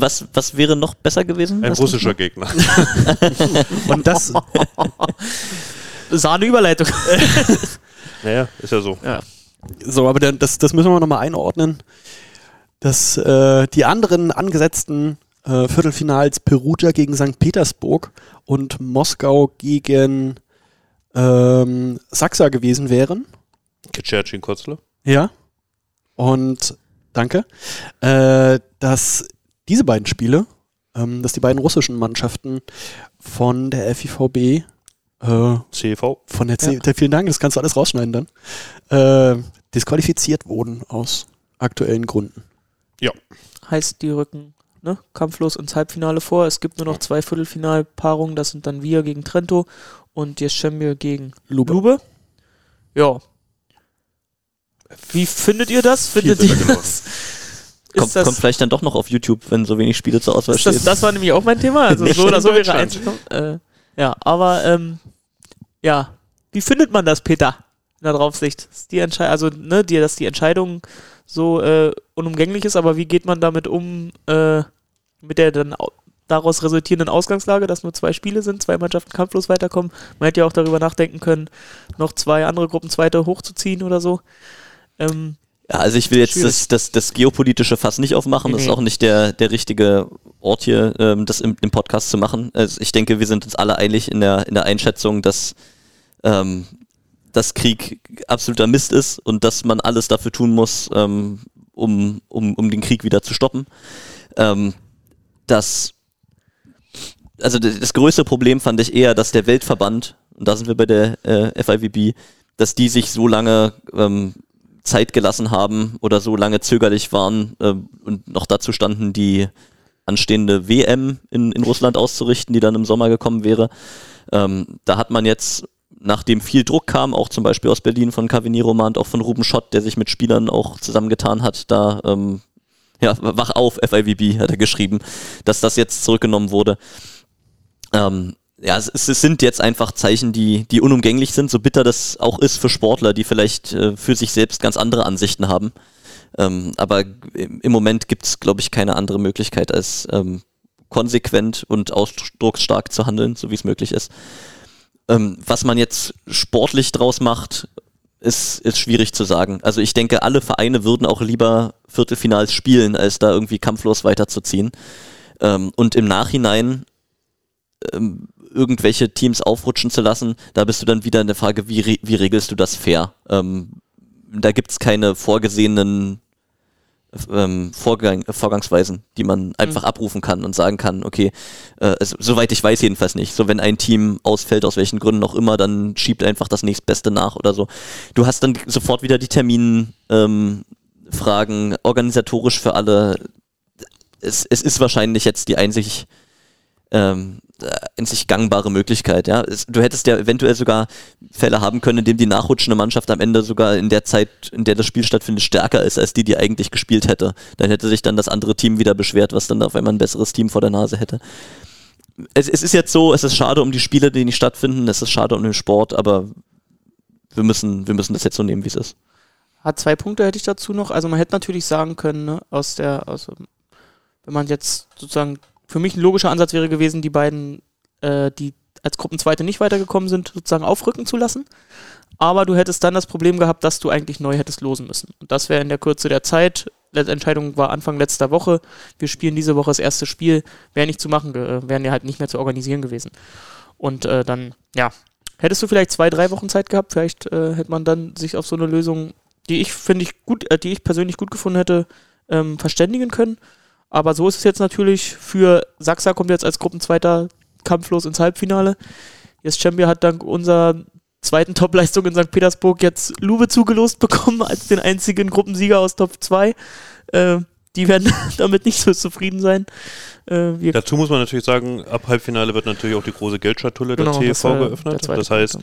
Was, was wäre noch besser gewesen? Ein russischer Gegner. Und das, Sahne Überleitung. naja, ist ja so. so, aber das, das müssen wir nochmal einordnen. Dass äh, die anderen angesetzten äh, Viertelfinals Perugia gegen St. Petersburg und Moskau gegen ähm, Sachsa gewesen wären. Kitschercin Kotzler. Ja. Und danke. Äh, dass diese beiden Spiele, ähm, dass die beiden russischen Mannschaften von der FIVB, äh, CV. von der C vielen Dank, das kannst du alles rausschneiden dann, äh, disqualifiziert wurden aus aktuellen Gründen. Ja. heißt, die rücken ne, kampflos ins Halbfinale vor. Es gibt nur noch zwei Viertelfinalpaarungen, das sind dann wir gegen Trento und Jeschemir gegen Lube. Lube. Ja. Wie findet ihr das? Findet ihr das? Kommt, das, kommt vielleicht dann doch noch auf YouTube, wenn so wenig Spiele zur Auswahl ist das, stehen. das war nämlich auch mein Thema. Also Nicht so oder so wäre eins. Äh, ja, aber ähm, ja, wie findet man das, Peter? In der Draufsicht. Ist die Entscheidung, also ne, die, dass die Entscheidung so äh, unumgänglich ist, aber wie geht man damit um äh, mit der dann au- daraus resultierenden Ausgangslage, dass nur zwei Spiele sind, zwei Mannschaften kampflos weiterkommen? Man hätte ja auch darüber nachdenken können, noch zwei andere Gruppen zweite hochzuziehen oder so. Ähm, Ja, also ich will jetzt das, das, das geopolitische Fass nicht aufmachen. Das ist auch nicht der, der richtige Ort hier, ähm, das im, im Podcast zu machen. Also ich denke, wir sind uns alle einig in der, in der Einschätzung, dass ähm, das Krieg absoluter Mist ist und dass man alles dafür tun muss, ähm, um, um, um den Krieg wieder zu stoppen. Ähm, dass also das größte Problem fand ich eher, dass der Weltverband, und da sind wir bei der äh, FIVB, dass die sich so lange ähm, Zeit gelassen haben oder so lange zögerlich waren äh, und noch dazu standen, die anstehende WM in, in Russland auszurichten, die dann im Sommer gekommen wäre. Ähm, da hat man jetzt, nachdem viel Druck kam, auch zum Beispiel aus Berlin von Cavini Roman und auch von Ruben Schott, der sich mit Spielern auch zusammengetan hat, da ähm, ja, wach auf, FIVB hat er geschrieben, dass das jetzt zurückgenommen wurde. Ähm, ja, es, es sind jetzt einfach Zeichen, die, die unumgänglich sind, so bitter das auch ist für Sportler, die vielleicht äh, für sich selbst ganz andere Ansichten haben. Ähm, aber im Moment gibt es, glaube ich, keine andere Möglichkeit, als ähm, konsequent und ausdrucksstark zu handeln, so wie es möglich ist. Ähm, was man jetzt sportlich draus macht, ist, ist schwierig zu sagen. Also ich denke, alle Vereine würden auch lieber Viertelfinals spielen, als da irgendwie kampflos weiterzuziehen. Ähm, und im Nachhinein ähm, irgendwelche Teams aufrutschen zu lassen, da bist du dann wieder in der Frage, wie, re- wie regelst du das fair? Ähm, da gibt es keine vorgesehenen ähm, Vorgang, Vorgangsweisen, die man einfach abrufen kann und sagen kann, okay, äh, also, soweit ich weiß jedenfalls nicht. So, wenn ein Team ausfällt, aus welchen Gründen auch immer, dann schiebt einfach das nächstbeste nach oder so. Du hast dann sofort wieder die Terminfragen, ähm, organisatorisch für alle. Es, es ist wahrscheinlich jetzt die einzig ähm, äh, einzig gangbare Möglichkeit. Ja? Du hättest ja eventuell sogar Fälle haben können, in denen die nachrutschende Mannschaft am Ende sogar in der Zeit, in der das Spiel stattfindet, stärker ist als die, die eigentlich gespielt hätte. Dann hätte sich dann das andere Team wieder beschwert, was dann auf einmal ein besseres Team vor der Nase hätte. Es, es ist jetzt so, es ist schade um die Spiele, die nicht stattfinden, es ist schade um den Sport, aber wir müssen, wir müssen das jetzt so nehmen, wie es ist. Hat zwei Punkte hätte ich dazu noch. Also man hätte natürlich sagen können, ne, aus der, aus, wenn man jetzt sozusagen, für mich ein logischer Ansatz wäre gewesen, die beiden, äh, die als Gruppenzweite nicht weitergekommen sind, sozusagen aufrücken zu lassen. Aber du hättest dann das Problem gehabt, dass du eigentlich neu hättest losen müssen. Und das wäre in der Kürze der Zeit. Letzte Entscheidung war Anfang letzter Woche. Wir spielen diese Woche das erste Spiel. Wäre nicht zu machen, ge- wären ja halt nicht mehr zu organisieren gewesen. Und äh, dann, ja, hättest du vielleicht zwei, drei Wochen Zeit gehabt. Vielleicht äh, hätte man dann sich auf so eine Lösung, die ich finde ich gut, äh, die ich persönlich gut gefunden hätte, ähm, verständigen können. Aber so ist es jetzt natürlich für Sachsa kommt jetzt als Gruppenzweiter kampflos ins Halbfinale. Jetzt Champion hat dank unserer zweiten Topleistung in St. Petersburg jetzt Lube zugelost bekommen als den einzigen Gruppensieger aus Top 2. Äh, die werden damit nicht so zufrieden sein. Äh, Dazu muss man natürlich sagen, ab Halbfinale wird natürlich auch die große Geldschatulle der Genau, das TV war der geöffnet. zweite Das heißt,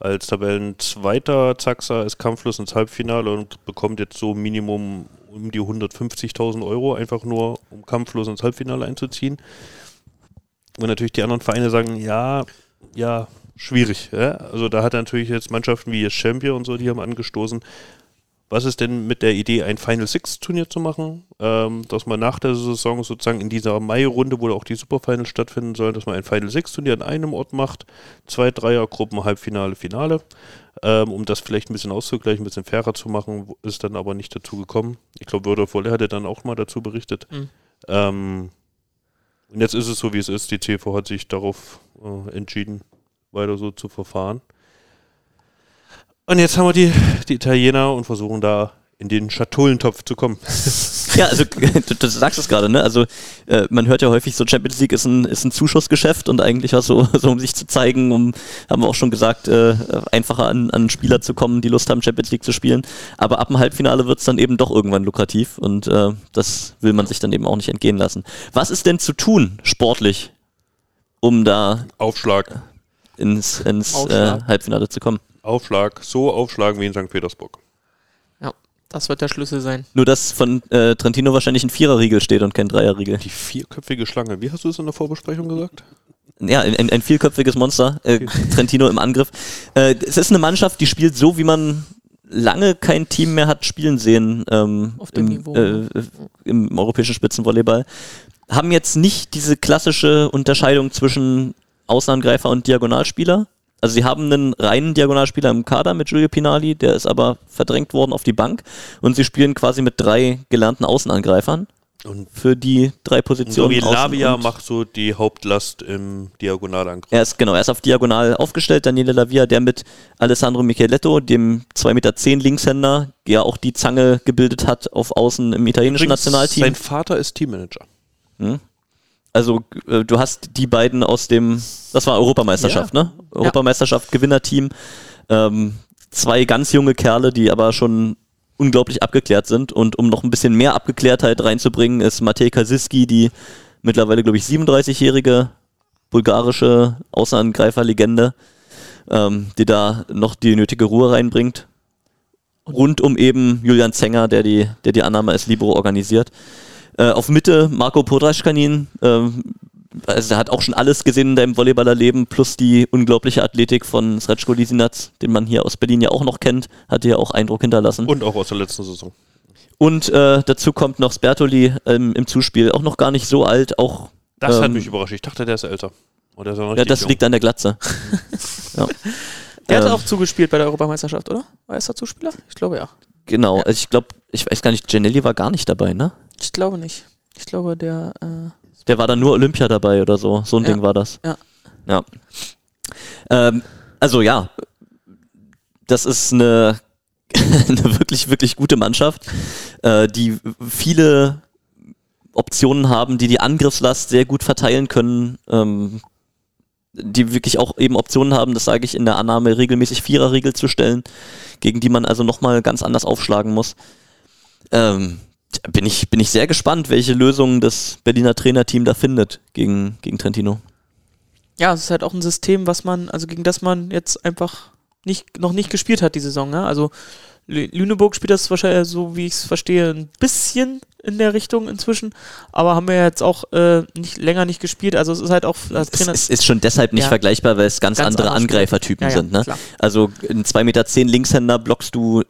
als Tabellenzweiter Zaxa ist kampflos ins Halbfinale und bekommt jetzt so Minimum um die 150.000 Euro, einfach nur um kampflos ins Halbfinale einzuziehen. Und natürlich die anderen Vereine sagen, ja, ja, schwierig. Ja? Also da hat er natürlich jetzt Mannschaften wie Champion und so, die haben angestoßen. Was ist denn mit der Idee, ein Final Six Turnier zu machen? Ähm, dass man nach der Saison sozusagen in dieser Mai-Runde, wo auch die Superfinals stattfinden sollen, dass man ein Final Six Turnier an einem Ort macht, zwei Dreiergruppen, Halbfinale, Finale, ähm, um das vielleicht ein bisschen auszugleichen, ein bisschen fairer zu machen, ist dann aber nicht dazu gekommen. Ich glaube, Wörter Volle hatte dann auch mal dazu berichtet. Mhm. Ähm, und jetzt ist es so, wie es ist. Die TV hat sich darauf äh, entschieden, weiter so zu verfahren. Und jetzt haben wir die, die Italiener und versuchen da in den Schatullentopf zu kommen. Ja, also du, du sagst es gerade, ne? Also äh, man hört ja häufig so, Champions League ist ein, ist ein Zuschussgeschäft und eigentlich was so, so um sich zu zeigen, um, haben wir auch schon gesagt, äh, einfacher an, an Spieler zu kommen, die Lust haben, Champions League zu spielen. Aber ab dem Halbfinale wird es dann eben doch irgendwann lukrativ und äh, das will man sich dann eben auch nicht entgehen lassen. Was ist denn zu tun, sportlich, um da Aufschlag, ins, ins äh, Aufschlag. Halbfinale zu kommen? Aufschlag, so aufschlagen wie in St. Petersburg. ja, das wird der Schlüssel sein. Nur, dass von äh, Trentino wahrscheinlich ein Viererriegel steht und kein Dreierriegel. Die vierköpfige Schlange, wie hast du es in der Vorbesprechung gesagt? Ja, ein, ein vielköpfiges Monster, äh, Trentino im Angriff. Äh, es ist eine Mannschaft, die spielt so, wie man lange kein Team mehr hat spielen sehen ähm, Auf dem im, Niveau, äh, ne? im europäischen Spitzenvolleyball. Haben jetzt nicht diese klassische Unterscheidung zwischen Außenangreifer und Diagonalspieler. Also sie haben einen reinen Diagonalspieler im Kader mit Giulio Pinali, der ist aber verdrängt worden auf die Bank und sie spielen quasi mit drei gelernten Außenangreifern Und für die drei so Positionen. wie außen Lavia und- macht so die Hauptlast im Diagonalangriff. Er ist genau, er ist auf diagonal aufgestellt, Daniele Lavia, der mit Alessandro Micheletto, dem 2,10 Meter Linkshänder, ja auch die Zange gebildet hat auf Außen im italienischen Übrigens, Nationalteam. Sein Vater ist Teammanager. Hm? Also äh, du hast die beiden aus dem, das war Europameisterschaft, ne? Europameisterschaft, Gewinnerteam. Ähm, zwei ganz junge Kerle, die aber schon unglaublich abgeklärt sind. Und um noch ein bisschen mehr Abgeklärtheit reinzubringen, ist Matej Kasiski, die mittlerweile, glaube ich, 37-jährige bulgarische Außenangreiferlegende, ähm, die da noch die nötige Ruhe reinbringt. Rund um eben Julian Zenger, der die, der die Annahme als Libero organisiert. Äh, auf Mitte Marco Podraschkanin, ähm, also er hat auch schon alles gesehen in deinem Volleyballerleben, plus die unglaubliche Athletik von Srečko Lisinac, den man hier aus Berlin ja auch noch kennt, hat ja auch Eindruck hinterlassen. Und auch aus der letzten Saison. Und äh, dazu kommt noch Spertoli ähm, im Zuspiel, auch noch gar nicht so alt, auch Das hat Ähm, mich überrascht. Ich dachte, der ist älter. Oder ist er noch ja, das jung? liegt an der Glatze. ja. Der hat Ähm, auch zugespielt bei der Europameisterschaft, oder? War er Zuspieler? Ich glaube ja. Genau, also ich glaube, ich weiß gar nicht, Genelli war gar nicht dabei, ne? Ich glaube nicht. Ich glaube, der. Äh, Der war dann nur Olympia dabei oder so. So ein Ja. Ding war das. Ja. Ja. Ähm, also ja, das ist eine, eine wirklich, wirklich gute Mannschaft, äh, die viele Optionen haben, die die Angriffslast sehr gut verteilen können. Ähm, die wirklich auch eben Optionen haben, das sage ich in der Annahme, regelmäßig Viererriegel zu stellen, gegen die man also nochmal ganz anders aufschlagen muss. Ähm, bin ich, bin ich sehr gespannt, welche Lösungen das Berliner Trainerteam da findet gegen, gegen Trentino. ja, es ist halt auch ein System, was man, also gegen das man jetzt einfach nicht, noch nicht gespielt hat, die Saison. Ne? Also Lü- Lüneburg spielt das wahrscheinlich, so wie ich es verstehe, ein bisschen in der Richtung inzwischen, aber haben wir jetzt auch äh, nicht länger nicht gespielt. Also es ist halt auch als Es, Trainer. es ist schon deshalb nicht Ja. vergleichbar, weil es ganz, Ganz andere. Angreifertypen Ja, ja, sind. Ne? klar. Also ein 2,10 Meter Linkshänder blockst du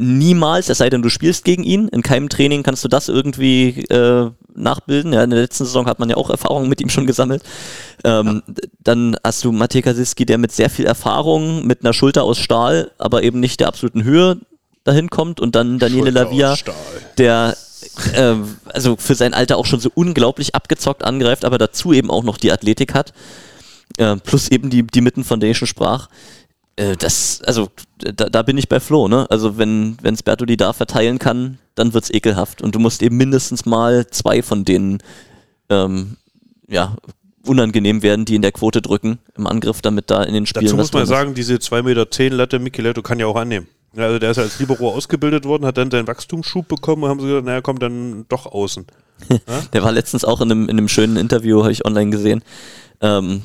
niemals, es sei denn, du spielst gegen ihn. In keinem Training kannst du das irgendwie äh, nachbilden. Ja, in der letzten Saison hat man ja auch Erfahrungen mit ihm schon gesammelt. Ähm, d- Dann hast du Matej Kasiski, der mit sehr viel Erfahrung, mit einer Schulter aus Stahl, aber eben nicht der absoluten Höhe dahin kommt. Und dann Daniele Schulter Lavia, der äh, also für sein Alter auch schon so unglaublich abgezockt angreift, aber dazu eben auch noch die Athletik hat. Äh, plus eben die, die Mitten, von der ich schon sprach. Äh, das, also, da, da bin ich bei Flo, ne? Also, wenn, wenn Sbertoli da verteilen kann, dann wird's ekelhaft. Und du musst eben mindestens mal zwei von denen, ähm, ja, unangenehm werden, die in der Quote drücken im Angriff, damit da in den Spielen Dazu muss man sagen, diese 2,10 Meter Latte Micheletto kann ja auch annehmen. Also der ist als Libero ausgebildet worden, hat dann seinen Wachstumsschub bekommen und haben sie gesagt, naja, kommt dann doch außen. Der war letztens auch in einem, in einem schönen Interview, habe ich online gesehen. Ähm,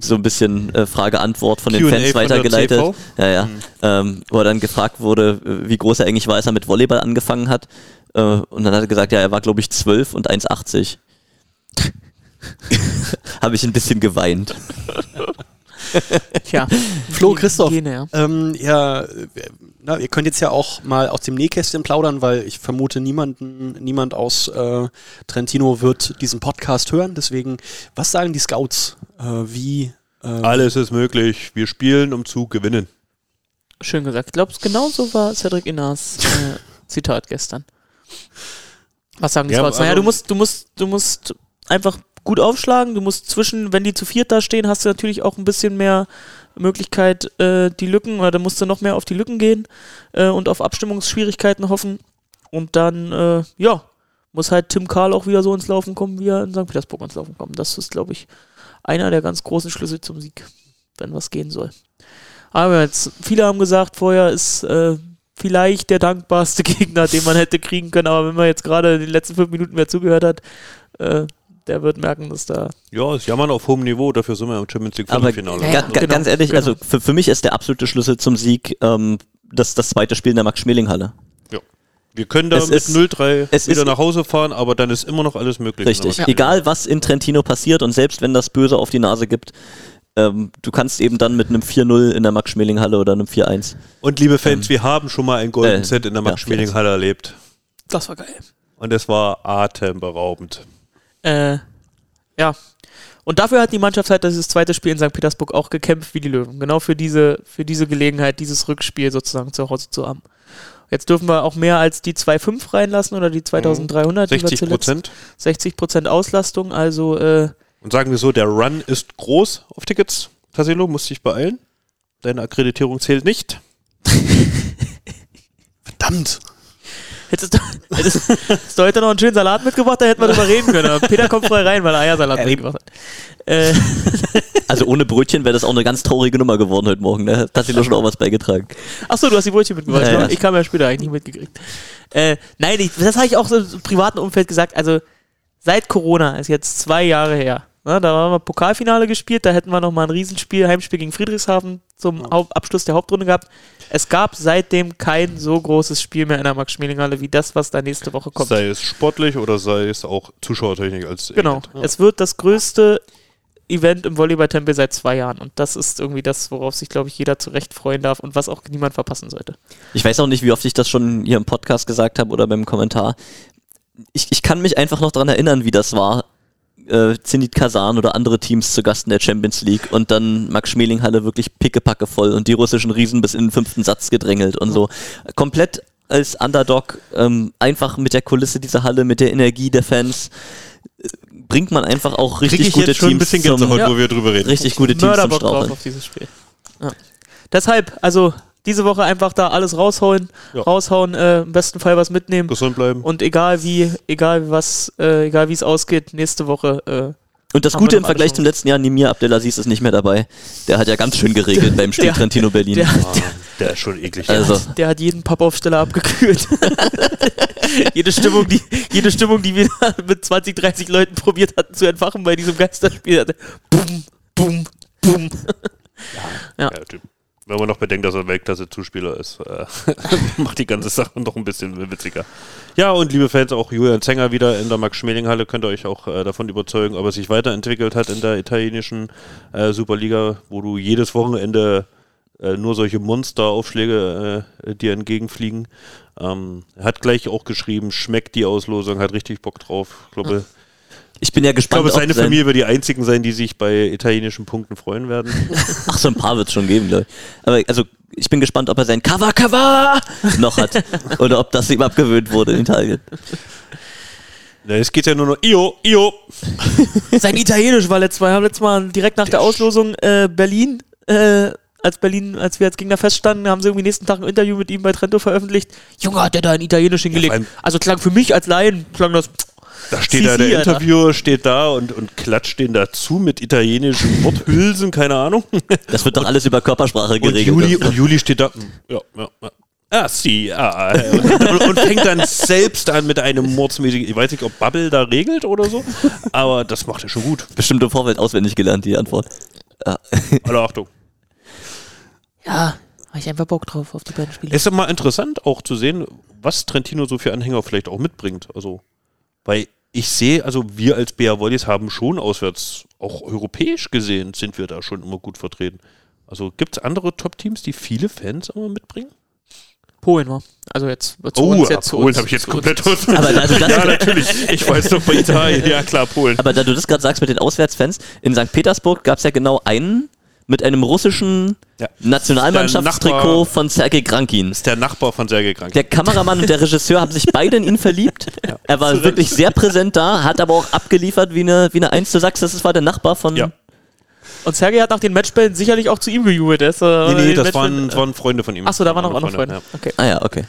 so ein bisschen äh, Frage-Antwort von den Fans weitergeleitet. Ja, ja. Ähm, wo er dann gefragt wurde, äh, wie groß er eigentlich war, als er mit Volleyball angefangen hat. Äh, und dann hat er gesagt, ja, er war, glaube ich, 12 und 1,80. habe ich ein bisschen geweint. Tja, Flo, Christoph, Gene, ja. ähm, ja, na, ihr könnt jetzt ja auch mal aus dem Nähkästchen plaudern, weil ich vermute, niemanden, niemand aus äh, Trentino wird diesen Podcast hören. Deswegen, was sagen die Scouts? Äh, wie äh, Alles ist möglich. Wir spielen, um zu gewinnen. Schön gesagt. Ich glaube, genau so war Cedric Inas äh, Zitat gestern. Was sagen die Ja, Scouts? Naja, also- du musst, du musst, du musst einfach gut aufschlagen. Du musst zwischen, wenn die zu viert da stehen, hast du natürlich auch ein bisschen mehr Möglichkeit, äh, die Lücken, oder da musst du noch mehr auf die Lücken gehen äh, und auf Abstimmungsschwierigkeiten hoffen. Und dann, äh, ja, muss halt Tim Karl auch wieder so ins Laufen kommen, wie er in St. Petersburg ins Laufen kommt. Das ist, glaube ich, einer der ganz großen Schlüssel zum Sieg, wenn was gehen soll. Aber jetzt, viele haben gesagt, vorher ist äh, vielleicht der dankbarste Gegner, den man hätte kriegen können. Aber wenn man jetzt gerade in den letzten fünf Minuten mehr zugehört hat, äh, der wird merken, dass da. Ja, ist Jammern auf hohem Niveau, dafür sind wir im Champions League Aber Viertelfinale. Ja, ga, genau, ganz ehrlich, genau. also für, für mich ist der absolute Schlüssel zum Sieg ähm, das, das zweite Spiel in der Max-Schmeling-Halle. Wir können da Es mit ist- 0-3 es wieder ist- nach Hause fahren, aber dann ist immer noch alles möglich. Richtig. Ja. Egal, was in Trentino passiert und selbst wenn das Böse auf die Nase gibt, ähm, du kannst eben dann mit einem 4-0 in der Max-Schmeling-Halle oder einem 4-1. Und liebe Fans, wir haben schon mal ein Golden äh, Set in der ja, Max-Schmeling-Halle erlebt. Das war geil. Und es war atemberaubend. Äh, ja. Und dafür hat die Mannschaft halt dieses zweite Spiel in St. Petersburg auch gekämpft wie die Löwen. Genau für diese, für diese Gelegenheit, dieses Rückspiel sozusagen zu Hause zu haben. Jetzt dürfen wir auch mehr als die 2,5 reinlassen oder die 2300. die wir 60 zuletzt- Prozent. 60 Prozent Auslastung, also äh, Und sagen wir so, der Run ist groß auf Tickets. Tassilo, musst dich beeilen. Deine Akkreditierung zählt nicht. verdammt. Hättest du, hättest, hättest du heute noch einen schönen Salat mitgebracht, da hätten wir drüber reden können. Aber Peter kommt frei rein, weil er Eiersalat mitgebracht hat. Äh, Also ohne Brötchen wäre das auch eine ganz traurige Nummer geworden heute Morgen. Ne? Da hat sie nur schon auch was beigetragen. Achso, du hast die Brötchen mitgebracht. Ja, ja. Ich kam ja später eigentlich nicht mitgekriegt. Äh, nein, ich, das habe ich auch so im privaten Umfeld gesagt. Also seit Corona ist jetzt zwei Jahre her. Ne, da haben wir Pokalfinale gespielt, da hätten wir nochmal ein Riesenspiel, Heimspiel gegen Friedrichshafen zum Abschluss der Hauptrunde gehabt. Es gab seitdem kein so großes Spiel mehr in der Max-Schmeling-Halle wie das, was da nächste Woche kommt. Sei es sportlich oder sei es auch Zuschauertechnik als Genau. Event. Ja. Es wird das größte Event im Volleyball-Tempel seit zwei Jahren. Und das ist irgendwie das, worauf sich, glaube ich, jeder zu Recht freuen darf und was auch niemand verpassen sollte. Ich weiß auch nicht, wie oft ich das schon hier im Podcast gesagt habe oder beim Kommentar. Ich, ich kann mich einfach noch dran erinnern, wie das war. Äh, Zenit Kasan oder andere Teams zu Gast in der Champions League und dann Max Schmeling Halle wirklich pickepacke voll und die russischen Riesen bis in den fünften Satz gedrängelt und so. Komplett als Underdog, ähm, einfach mit der Kulisse dieser Halle, mit der Energie der Fans, äh, bringt man einfach auch richtig gute schon ein Teams bisschen zum, Gänsehaut, Ja. wo wir drüber reden. richtig gute Teams zum Mörderbock drauf Straucheln. auf dieses Spiel. Ja. Deshalb, also diese Woche einfach da alles raushauen, Ja. raushauen, äh, im besten Fall was mitnehmen. Gesund bleiben. Und egal wie, egal was, äh, egal wie es ausgeht, nächste Woche. Äh, Und das Gute im Vergleich zum letzten Jahr, Nimir Abdelaziz ist nicht mehr dabei. Der hat ja ganz schön geregelt beim Spiel Der- Trentino Berlin. der, Der ist schon eklig. also, der hat jeden Pappaufsteller abgekühlt. jede, Stimmung, die, jede Stimmung, die wir mit 20, 30 Leuten probiert hatten zu entfachen bei diesem Geisterspiel, hatte bum, bum, bum. Ja, Typ. Wenn man noch bedenkt, dass er Weltklasse-Zuspieler ist, äh, macht die ganze Sache noch ein bisschen witziger. Ja, und liebe Fans, auch Julian Zenger wieder in der Max-Schmeling-Halle, könnt ihr euch auch äh, davon überzeugen, ob er sich weiterentwickelt hat in der italienischen äh, Superliga, wo du jedes Wochenende äh, nur solche Monsteraufschläge äh, dir entgegenfliegen. Ähm, hat gleich auch geschrieben, schmeckt die Auslosung, hat richtig Bock drauf. Ich glaube, ich bin ja ich gespannt. glaube ob seine sein- Familie wird die einzigen sein, die sich bei italienischen Punkten freuen werden. Ach, so ein paar wird es schon geben, glaube ich. Aber also, ich bin gespannt, ob er sein Cover Cover noch hat. oder ob das ihm abgewöhnt wurde in Italien. Na, Es geht ja nur noch Io, Io. Sein Italienisch war letztes Mal, haben letztes Mal direkt nach der Auslosung äh, Berlin, äh, als Berlin, als wir als Gegner feststanden, haben sie irgendwie nächsten Tag ein Interview mit ihm bei Trento veröffentlicht. Junge, hat der da in Italienisch hingelegt. allem- also klang für mich als Laien, klang das. Da steht Sie, da, der Sie, Alter. Interviewer steht da und, und klatscht den dazu mit italienischen Worthülsen, keine Ahnung. Das wird doch alles über Körpersprache Und geregelt. Juli, und Juli steht da. Ja, ja, ja. Ah, sie, ah. Und, und fängt dann selbst an mit einem mordsmäßigen, ich weiß nicht, ob Bubble da regelt oder so, aber das macht er schon gut. Bestimmt im Vorfeld auswendig gelernt, die Antwort. Alle Achtung. Ja, habe ich einfach Bock drauf auf die beiden Spiele. Es ist doch mal interessant auch zu sehen, was Trentino so für Anhänger vielleicht auch mitbringt. Also, weil ich sehe, also wir als BR Volleys haben schon auswärts, auch europäisch gesehen, sind wir da schon immer gut vertreten. Also gibt es andere Top-Teams, die viele Fans immer mitbringen? Polen war. Also jetzt zu uns, jetzt zu Oh, Polen uns. habe ich jetzt uns. komplett aus. Aber also das- ja, natürlich. Ich weiß doch bei Italien. Ja, klar, Polen. Aber da du das gerade sagst mit den Auswärtsfans, in St. Petersburg gab es ja genau einen mit einem russischen Ja. Nationalmannschaftstrikot von Sergei Krankin. ist der Nachbar von Sergei Krank. Der Kameramann und der Regisseur haben sich beide in ihn verliebt. Er war wirklich sehr präsent da, hat aber auch abgeliefert wie eine, wie eine Eins. Du sagst, das war der Nachbar von. Ja. Und Sergei hat nach den Matchbällen sicherlich auch zu ihm gejubelt. Äh, Nee, nee, das waren, das waren Freunde von ihm. Achso, da waren noch andere Freunde. ja. Okay. Ah ja, okay.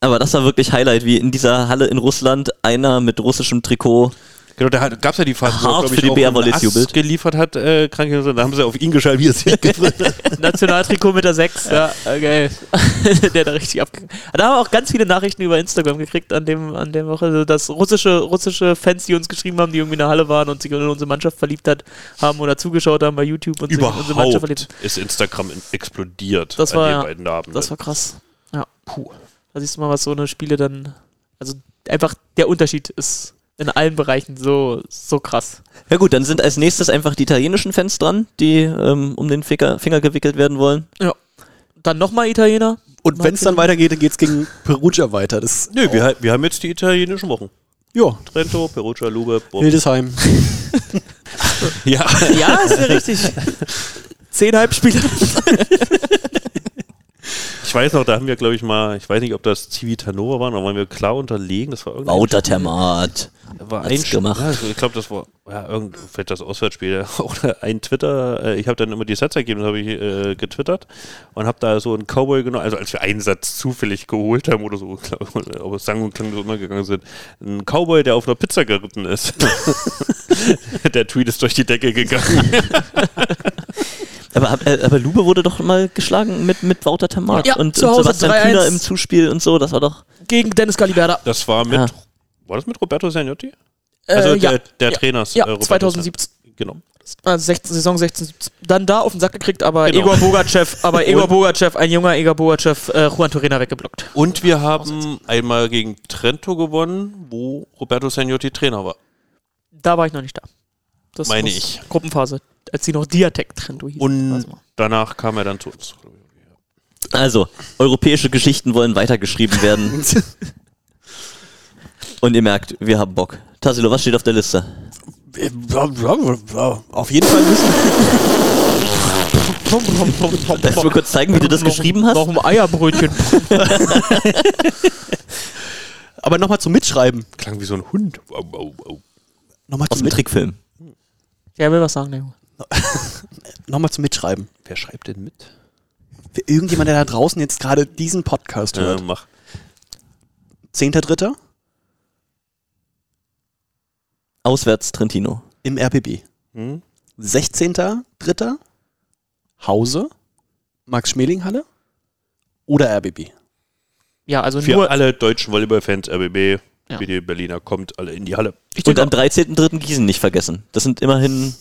Aber das war wirklich Highlight, wie in dieser Halle in Russland einer mit russischem Trikot. Genau, da gab es ja die Phase, wo er, Hart glaub für ich, die auch geliefert hat, äh, Kranke, da haben sie auf ihn geschaltet, wie er sich. Nationaltrikot mit der 6, ja, geil. der da richtig abgegangen. Da haben wir auch ganz viele Nachrichten über Instagram gekriegt an dem, an der Woche, also, dass russische, russische Fans, die uns geschrieben haben, die irgendwie in der Halle waren und sich in unsere Mannschaft verliebt hat, haben oder zugeschaut haben bei YouTube und sich in unsere Mannschaft verliebt. Überhaupt ist Instagram in- explodiert Das war den ja- beiden Abenden. Das war krass. Ja. Puh. Da siehst du mal, was so eine Spiele dann, also einfach der Unterschied ist in allen Bereichen so, so krass. Ja gut, dann sind als nächstes einfach die italienischen Fans dran, die ähm, um den Finger, Finger gewickelt werden wollen. Dann nochmal Italiener. Und wenn es dann weitergeht, geht es gegen Perugia weiter. Das, Nö, wir, wir haben jetzt die italienischen Wochen. ja, Trento, Perugia, Lube, Bob. Hildesheim. Ja, Ja, ist ja richtig. Zehn Halbspiele. ich weiß noch, da haben wir, glaube ich, mal, ich weiß nicht, ob das Civitanova waren, aber waren wir klar unterlegen. Das war irgendwie. Wouter Termat. War Hat's ein gemacht. Ja, also ich glaube, das war ja, irgend, vielleicht das Auswärtsspiel oder ein Twitter. Äh, ich habe dann immer die Sets ergeben, habe ich äh, getwittert und habe da so einen Cowboy genommen, also als wir einen Satz zufällig geholt haben oder so, glaub, aber sang und klang so immer gegangen sind, ein Cowboy, der auf einer Pizza geritten ist. der Tweet ist durch die Decke gegangen. Aber, aber, Lube wurde doch mal geschlagen mit, mit Wouter Tamat Ja, und, zu und Sebastian 3-1. Kühner im Zuspiel und so. Das war doch. Gegen Dennis Galiberda. Das war mit, Ah. War das mit Roberto Sagnotti? Äh, Also ja, der, der ja, Trainers. ja äh, Roberto 2017. Sagnotti. Genau. Also 16, Saison 16, 17. Dann da auf den Sack gekriegt, aber Genau. Egor Bogachev, aber Egor Und- Bogachev, ein junger Egor Bogachev, äh, Juan Turena weggeblockt. Und wir haben einmal gegen Trento gewonnen, wo Roberto Sagnotti Trainer war. Da war ich noch nicht da. Das Meine ich. Gruppenphase, als sie noch Diatec Trento hieß. Und danach kam er dann zu uns. Also, europäische Geschichten wollen weitergeschrieben werden. und ihr merkt, wir haben Bock. Tassilo, was steht auf der Liste? Auf jeden Fall müssen Kannst du mir kurz zeigen, wie du das geschrieben hast? Noch ein Eierbrötchen. Aber nochmal zum Mitschreiben. Klang wie so ein Hund. Au, au, au. Nochmal Aus zum, dem Mit Trickfilm. Ja, will was sagen, der Junge. noch zum Mitschreiben. Wer schreibt denn mit? Für irgendjemand, der da draußen jetzt gerade diesen Podcast Äh, hört. mach. 10.3. Auswärts Trentino. im RBB. Hm? 16.3. Hause, Max-Schmeling-Halle oder RBB. Ja, also Für nur. alle deutschen Volleyballfans, RBB, Ja. die Berliner, kommt alle in die Halle. Ich Und am 13.3. Gießen nicht vergessen. Das sind immerhin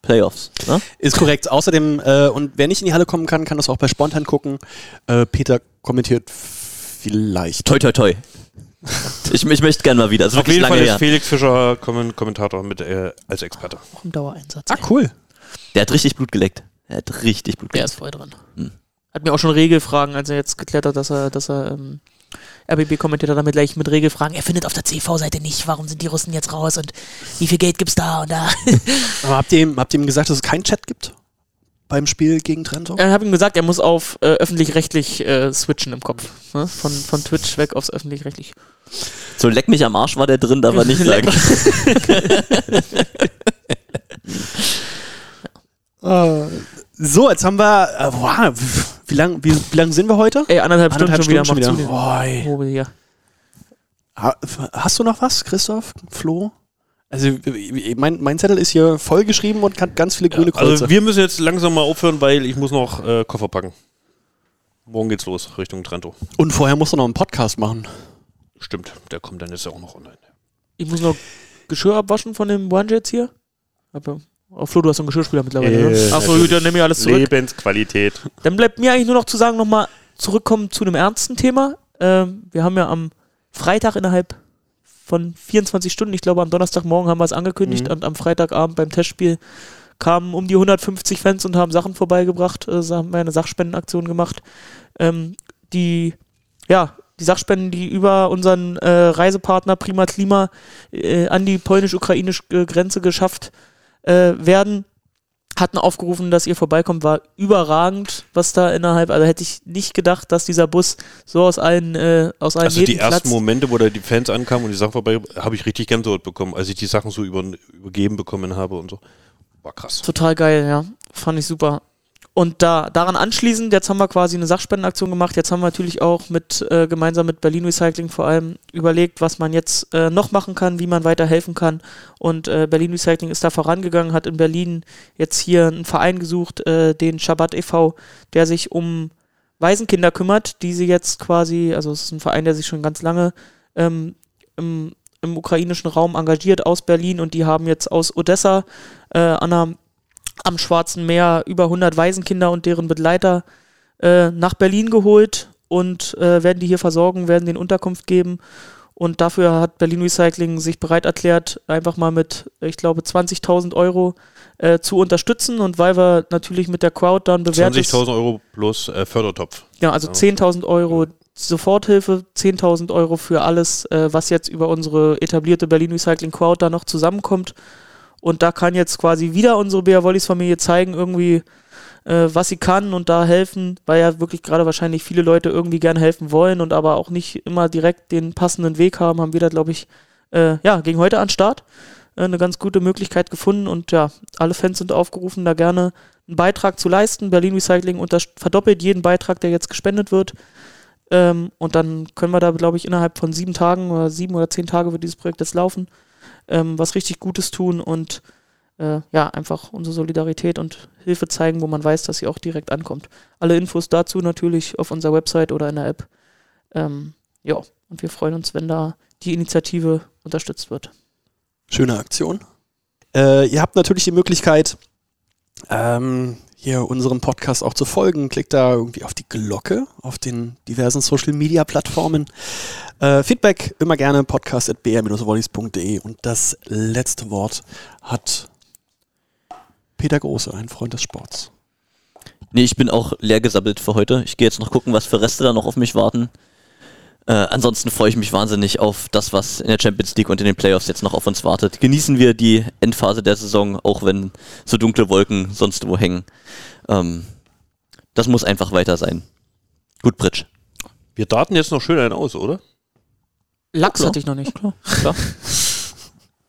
Playoffs. Ne? Ist korrekt. Außerdem, äh, und wer nicht in die Halle kommen kann, kann das auch bei Spontan gucken. Äh, Peter kommentiert vielleicht. Toi, toi, toi. Ich, ich möchte gerne mal wieder. Das ist Auf wirklich jeden lange Fall ist her. Felix Fischer Kommen- Kommentator mit äh, als Experte. auch im Dauereinsatz. Ah, cool. Der hat richtig Blut geleckt. Er hat richtig Blut Der geleckt. ist voll dran. Hm. Hat mir auch schon Regelfragen, als er jetzt geklärt hat, dass er, dass er ähm, RBB kommentiert hat, damit gleich mit Regelfragen. Er findet auf der CV-Seite nicht, warum sind die Russen jetzt raus und wie viel Geld gibt's da und da. Aber habt ihr, ihm- habt ihr ihm gesagt, dass es keinen Chat gibt? Beim Spiel gegen Trento? Ich habe ihm gesagt, er muss auf äh, öffentlich-rechtlich äh, switchen im Kopf. Ne? Von, von Twitch weg aufs öffentlich-rechtlich. So leck mich am Arsch war der drin, darf er nicht sagen. Äh, so, jetzt haben wir. Äh, wow, wie lange wie, wie lang sind wir heute? Ey, anderthalb, Anderthalb Stunden, Stunden schon schon wieder. wieder. Macht zu, Oi. den Hobel hier. Ha, hast du noch was, Christoph? Flo? Also, mein, mein Zettel ist hier vollgeschrieben und hat ganz viele grüne Kreuze. Also wir müssen jetzt langsam mal aufhören, weil ich muss noch äh, Koffer packen. Morgen geht's los, Richtung Trento. und vorher musst du noch einen Podcast machen. Stimmt, der kommt dann jetzt auch noch online. Ich muss noch Geschirr abwaschen von dem One jetzt hier. Aber, oh Flo, du hast so einen Geschirrspüler mittlerweile, Äh, ne? Achso, gut, dann nehme ich alles zurück. Lebensqualität. Dann bleibt mir eigentlich nur noch zu sagen, nochmal zurückkommen zu einem ernsten Thema. Ähm, wir haben ja am Freitag innerhalb von 24 Stunden, ich glaube am Donnerstagmorgen haben wir es angekündigt Mhm. und am Freitagabend beim Testspiel kamen um die 150 Fans und haben Sachen vorbeigebracht, äh, haben wir eine Sachspendenaktion gemacht. Ähm, die, ja, die Sachspenden, die über unseren äh, Reisepartner Prima Klima äh, an die polnisch-ukrainische Grenze geschafft äh, werden, hatten aufgerufen, dass ihr vorbeikommt, war überragend, was da innerhalb, also hätte ich nicht gedacht, dass dieser Bus so aus allen, äh, aus allen Also die ersten platzt. Momente, wo da die Fans ankamen und die Sachen vorbei, habe ich richtig Gänsehaut bekommen, als ich die Sachen so über, übergeben bekommen habe und so. War krass. Total geil, ja. Fand ich super. Und da, daran anschließend, jetzt haben wir quasi eine Sachspendenaktion gemacht. Jetzt haben wir natürlich auch mit, äh, gemeinsam mit Berlin Recycling vor allem überlegt, was man jetzt äh, noch machen kann, wie man weiter helfen kann. Und äh, Berlin Recycling ist da vorangegangen, hat in Berlin jetzt hier einen Verein gesucht, äh, den Shabbat e.V., der sich um Waisenkinder kümmert, die sie jetzt quasi, also es ist ein Verein, der sich schon ganz lange ähm, im, im ukrainischen Raum engagiert aus Berlin und die haben jetzt aus Odessa äh, an der am Schwarzen Meer über 100 Waisenkinder und deren Begleiter äh, nach Berlin geholt und äh, werden die hier versorgen, werden denen Unterkunft geben. Und dafür hat Berlin Recycling sich bereit erklärt, einfach mal mit, ich glaube, 20.000 Euro äh, zu unterstützen. Und weil wir natürlich mit der Crowd dann bewertet 20.000 Euro plus äh, Fördertopf. ja, also 10.000 Euro Soforthilfe, 10.000 Euro für alles, äh, was jetzt über unsere etablierte Berlin Recycling Crowd da noch zusammenkommt. Und da kann jetzt quasi wieder unsere Bea Wollis Familie zeigen, irgendwie, äh, was sie kann und da helfen, weil ja wirklich gerade wahrscheinlich viele Leute irgendwie gern helfen wollen und aber auch nicht immer direkt den passenden Weg haben, haben wir da, glaube ich, äh, ja, ging heute an Start. Äh, eine ganz gute Möglichkeit gefunden und ja, alle Fans sind aufgerufen, da gerne einen Beitrag zu leisten. Berlin Recycling verdoppelt jeden Beitrag, der jetzt gespendet wird. Ähm, und dann können wir da, glaube ich, innerhalb von sieben Tagen oder sieben oder zehn Tage wird dieses Projekt jetzt laufen, ähm, was richtig Gutes tun und äh, ja, einfach unsere Solidarität und Hilfe zeigen, wo man weiß, dass sie auch direkt ankommt. Alle Infos dazu natürlich auf unserer Website oder in der App. Ähm, ja, und wir freuen uns, wenn da die Initiative unterstützt wird. Schöne Aktion. Äh, ihr habt natürlich die Möglichkeit, ähm, hier unserem Podcast auch zu folgen. Klickt da irgendwie auf die Glocke auf den diversen Social Media Plattformen. Äh, Feedback immer gerne podcast.br-volleys.de und das letzte Wort hat Peter Große, ein Freund des Sports. Nee, ich bin auch leer gesabbelt für heute. Ich gehe jetzt noch gucken, was für Reste da noch auf mich warten. Äh, ansonsten freue ich mich wahnsinnig auf das, was in der Champions League und in den Playoffs jetzt noch auf uns wartet. Genießen wir die Endphase der Saison, auch wenn so dunkle Wolken sonst wo hängen. Ähm, das muss einfach weiter sein. Gut, Britsch. Wir daten jetzt noch schön einen aus, oder? Lachs klar. hatte ich noch nicht. Klar.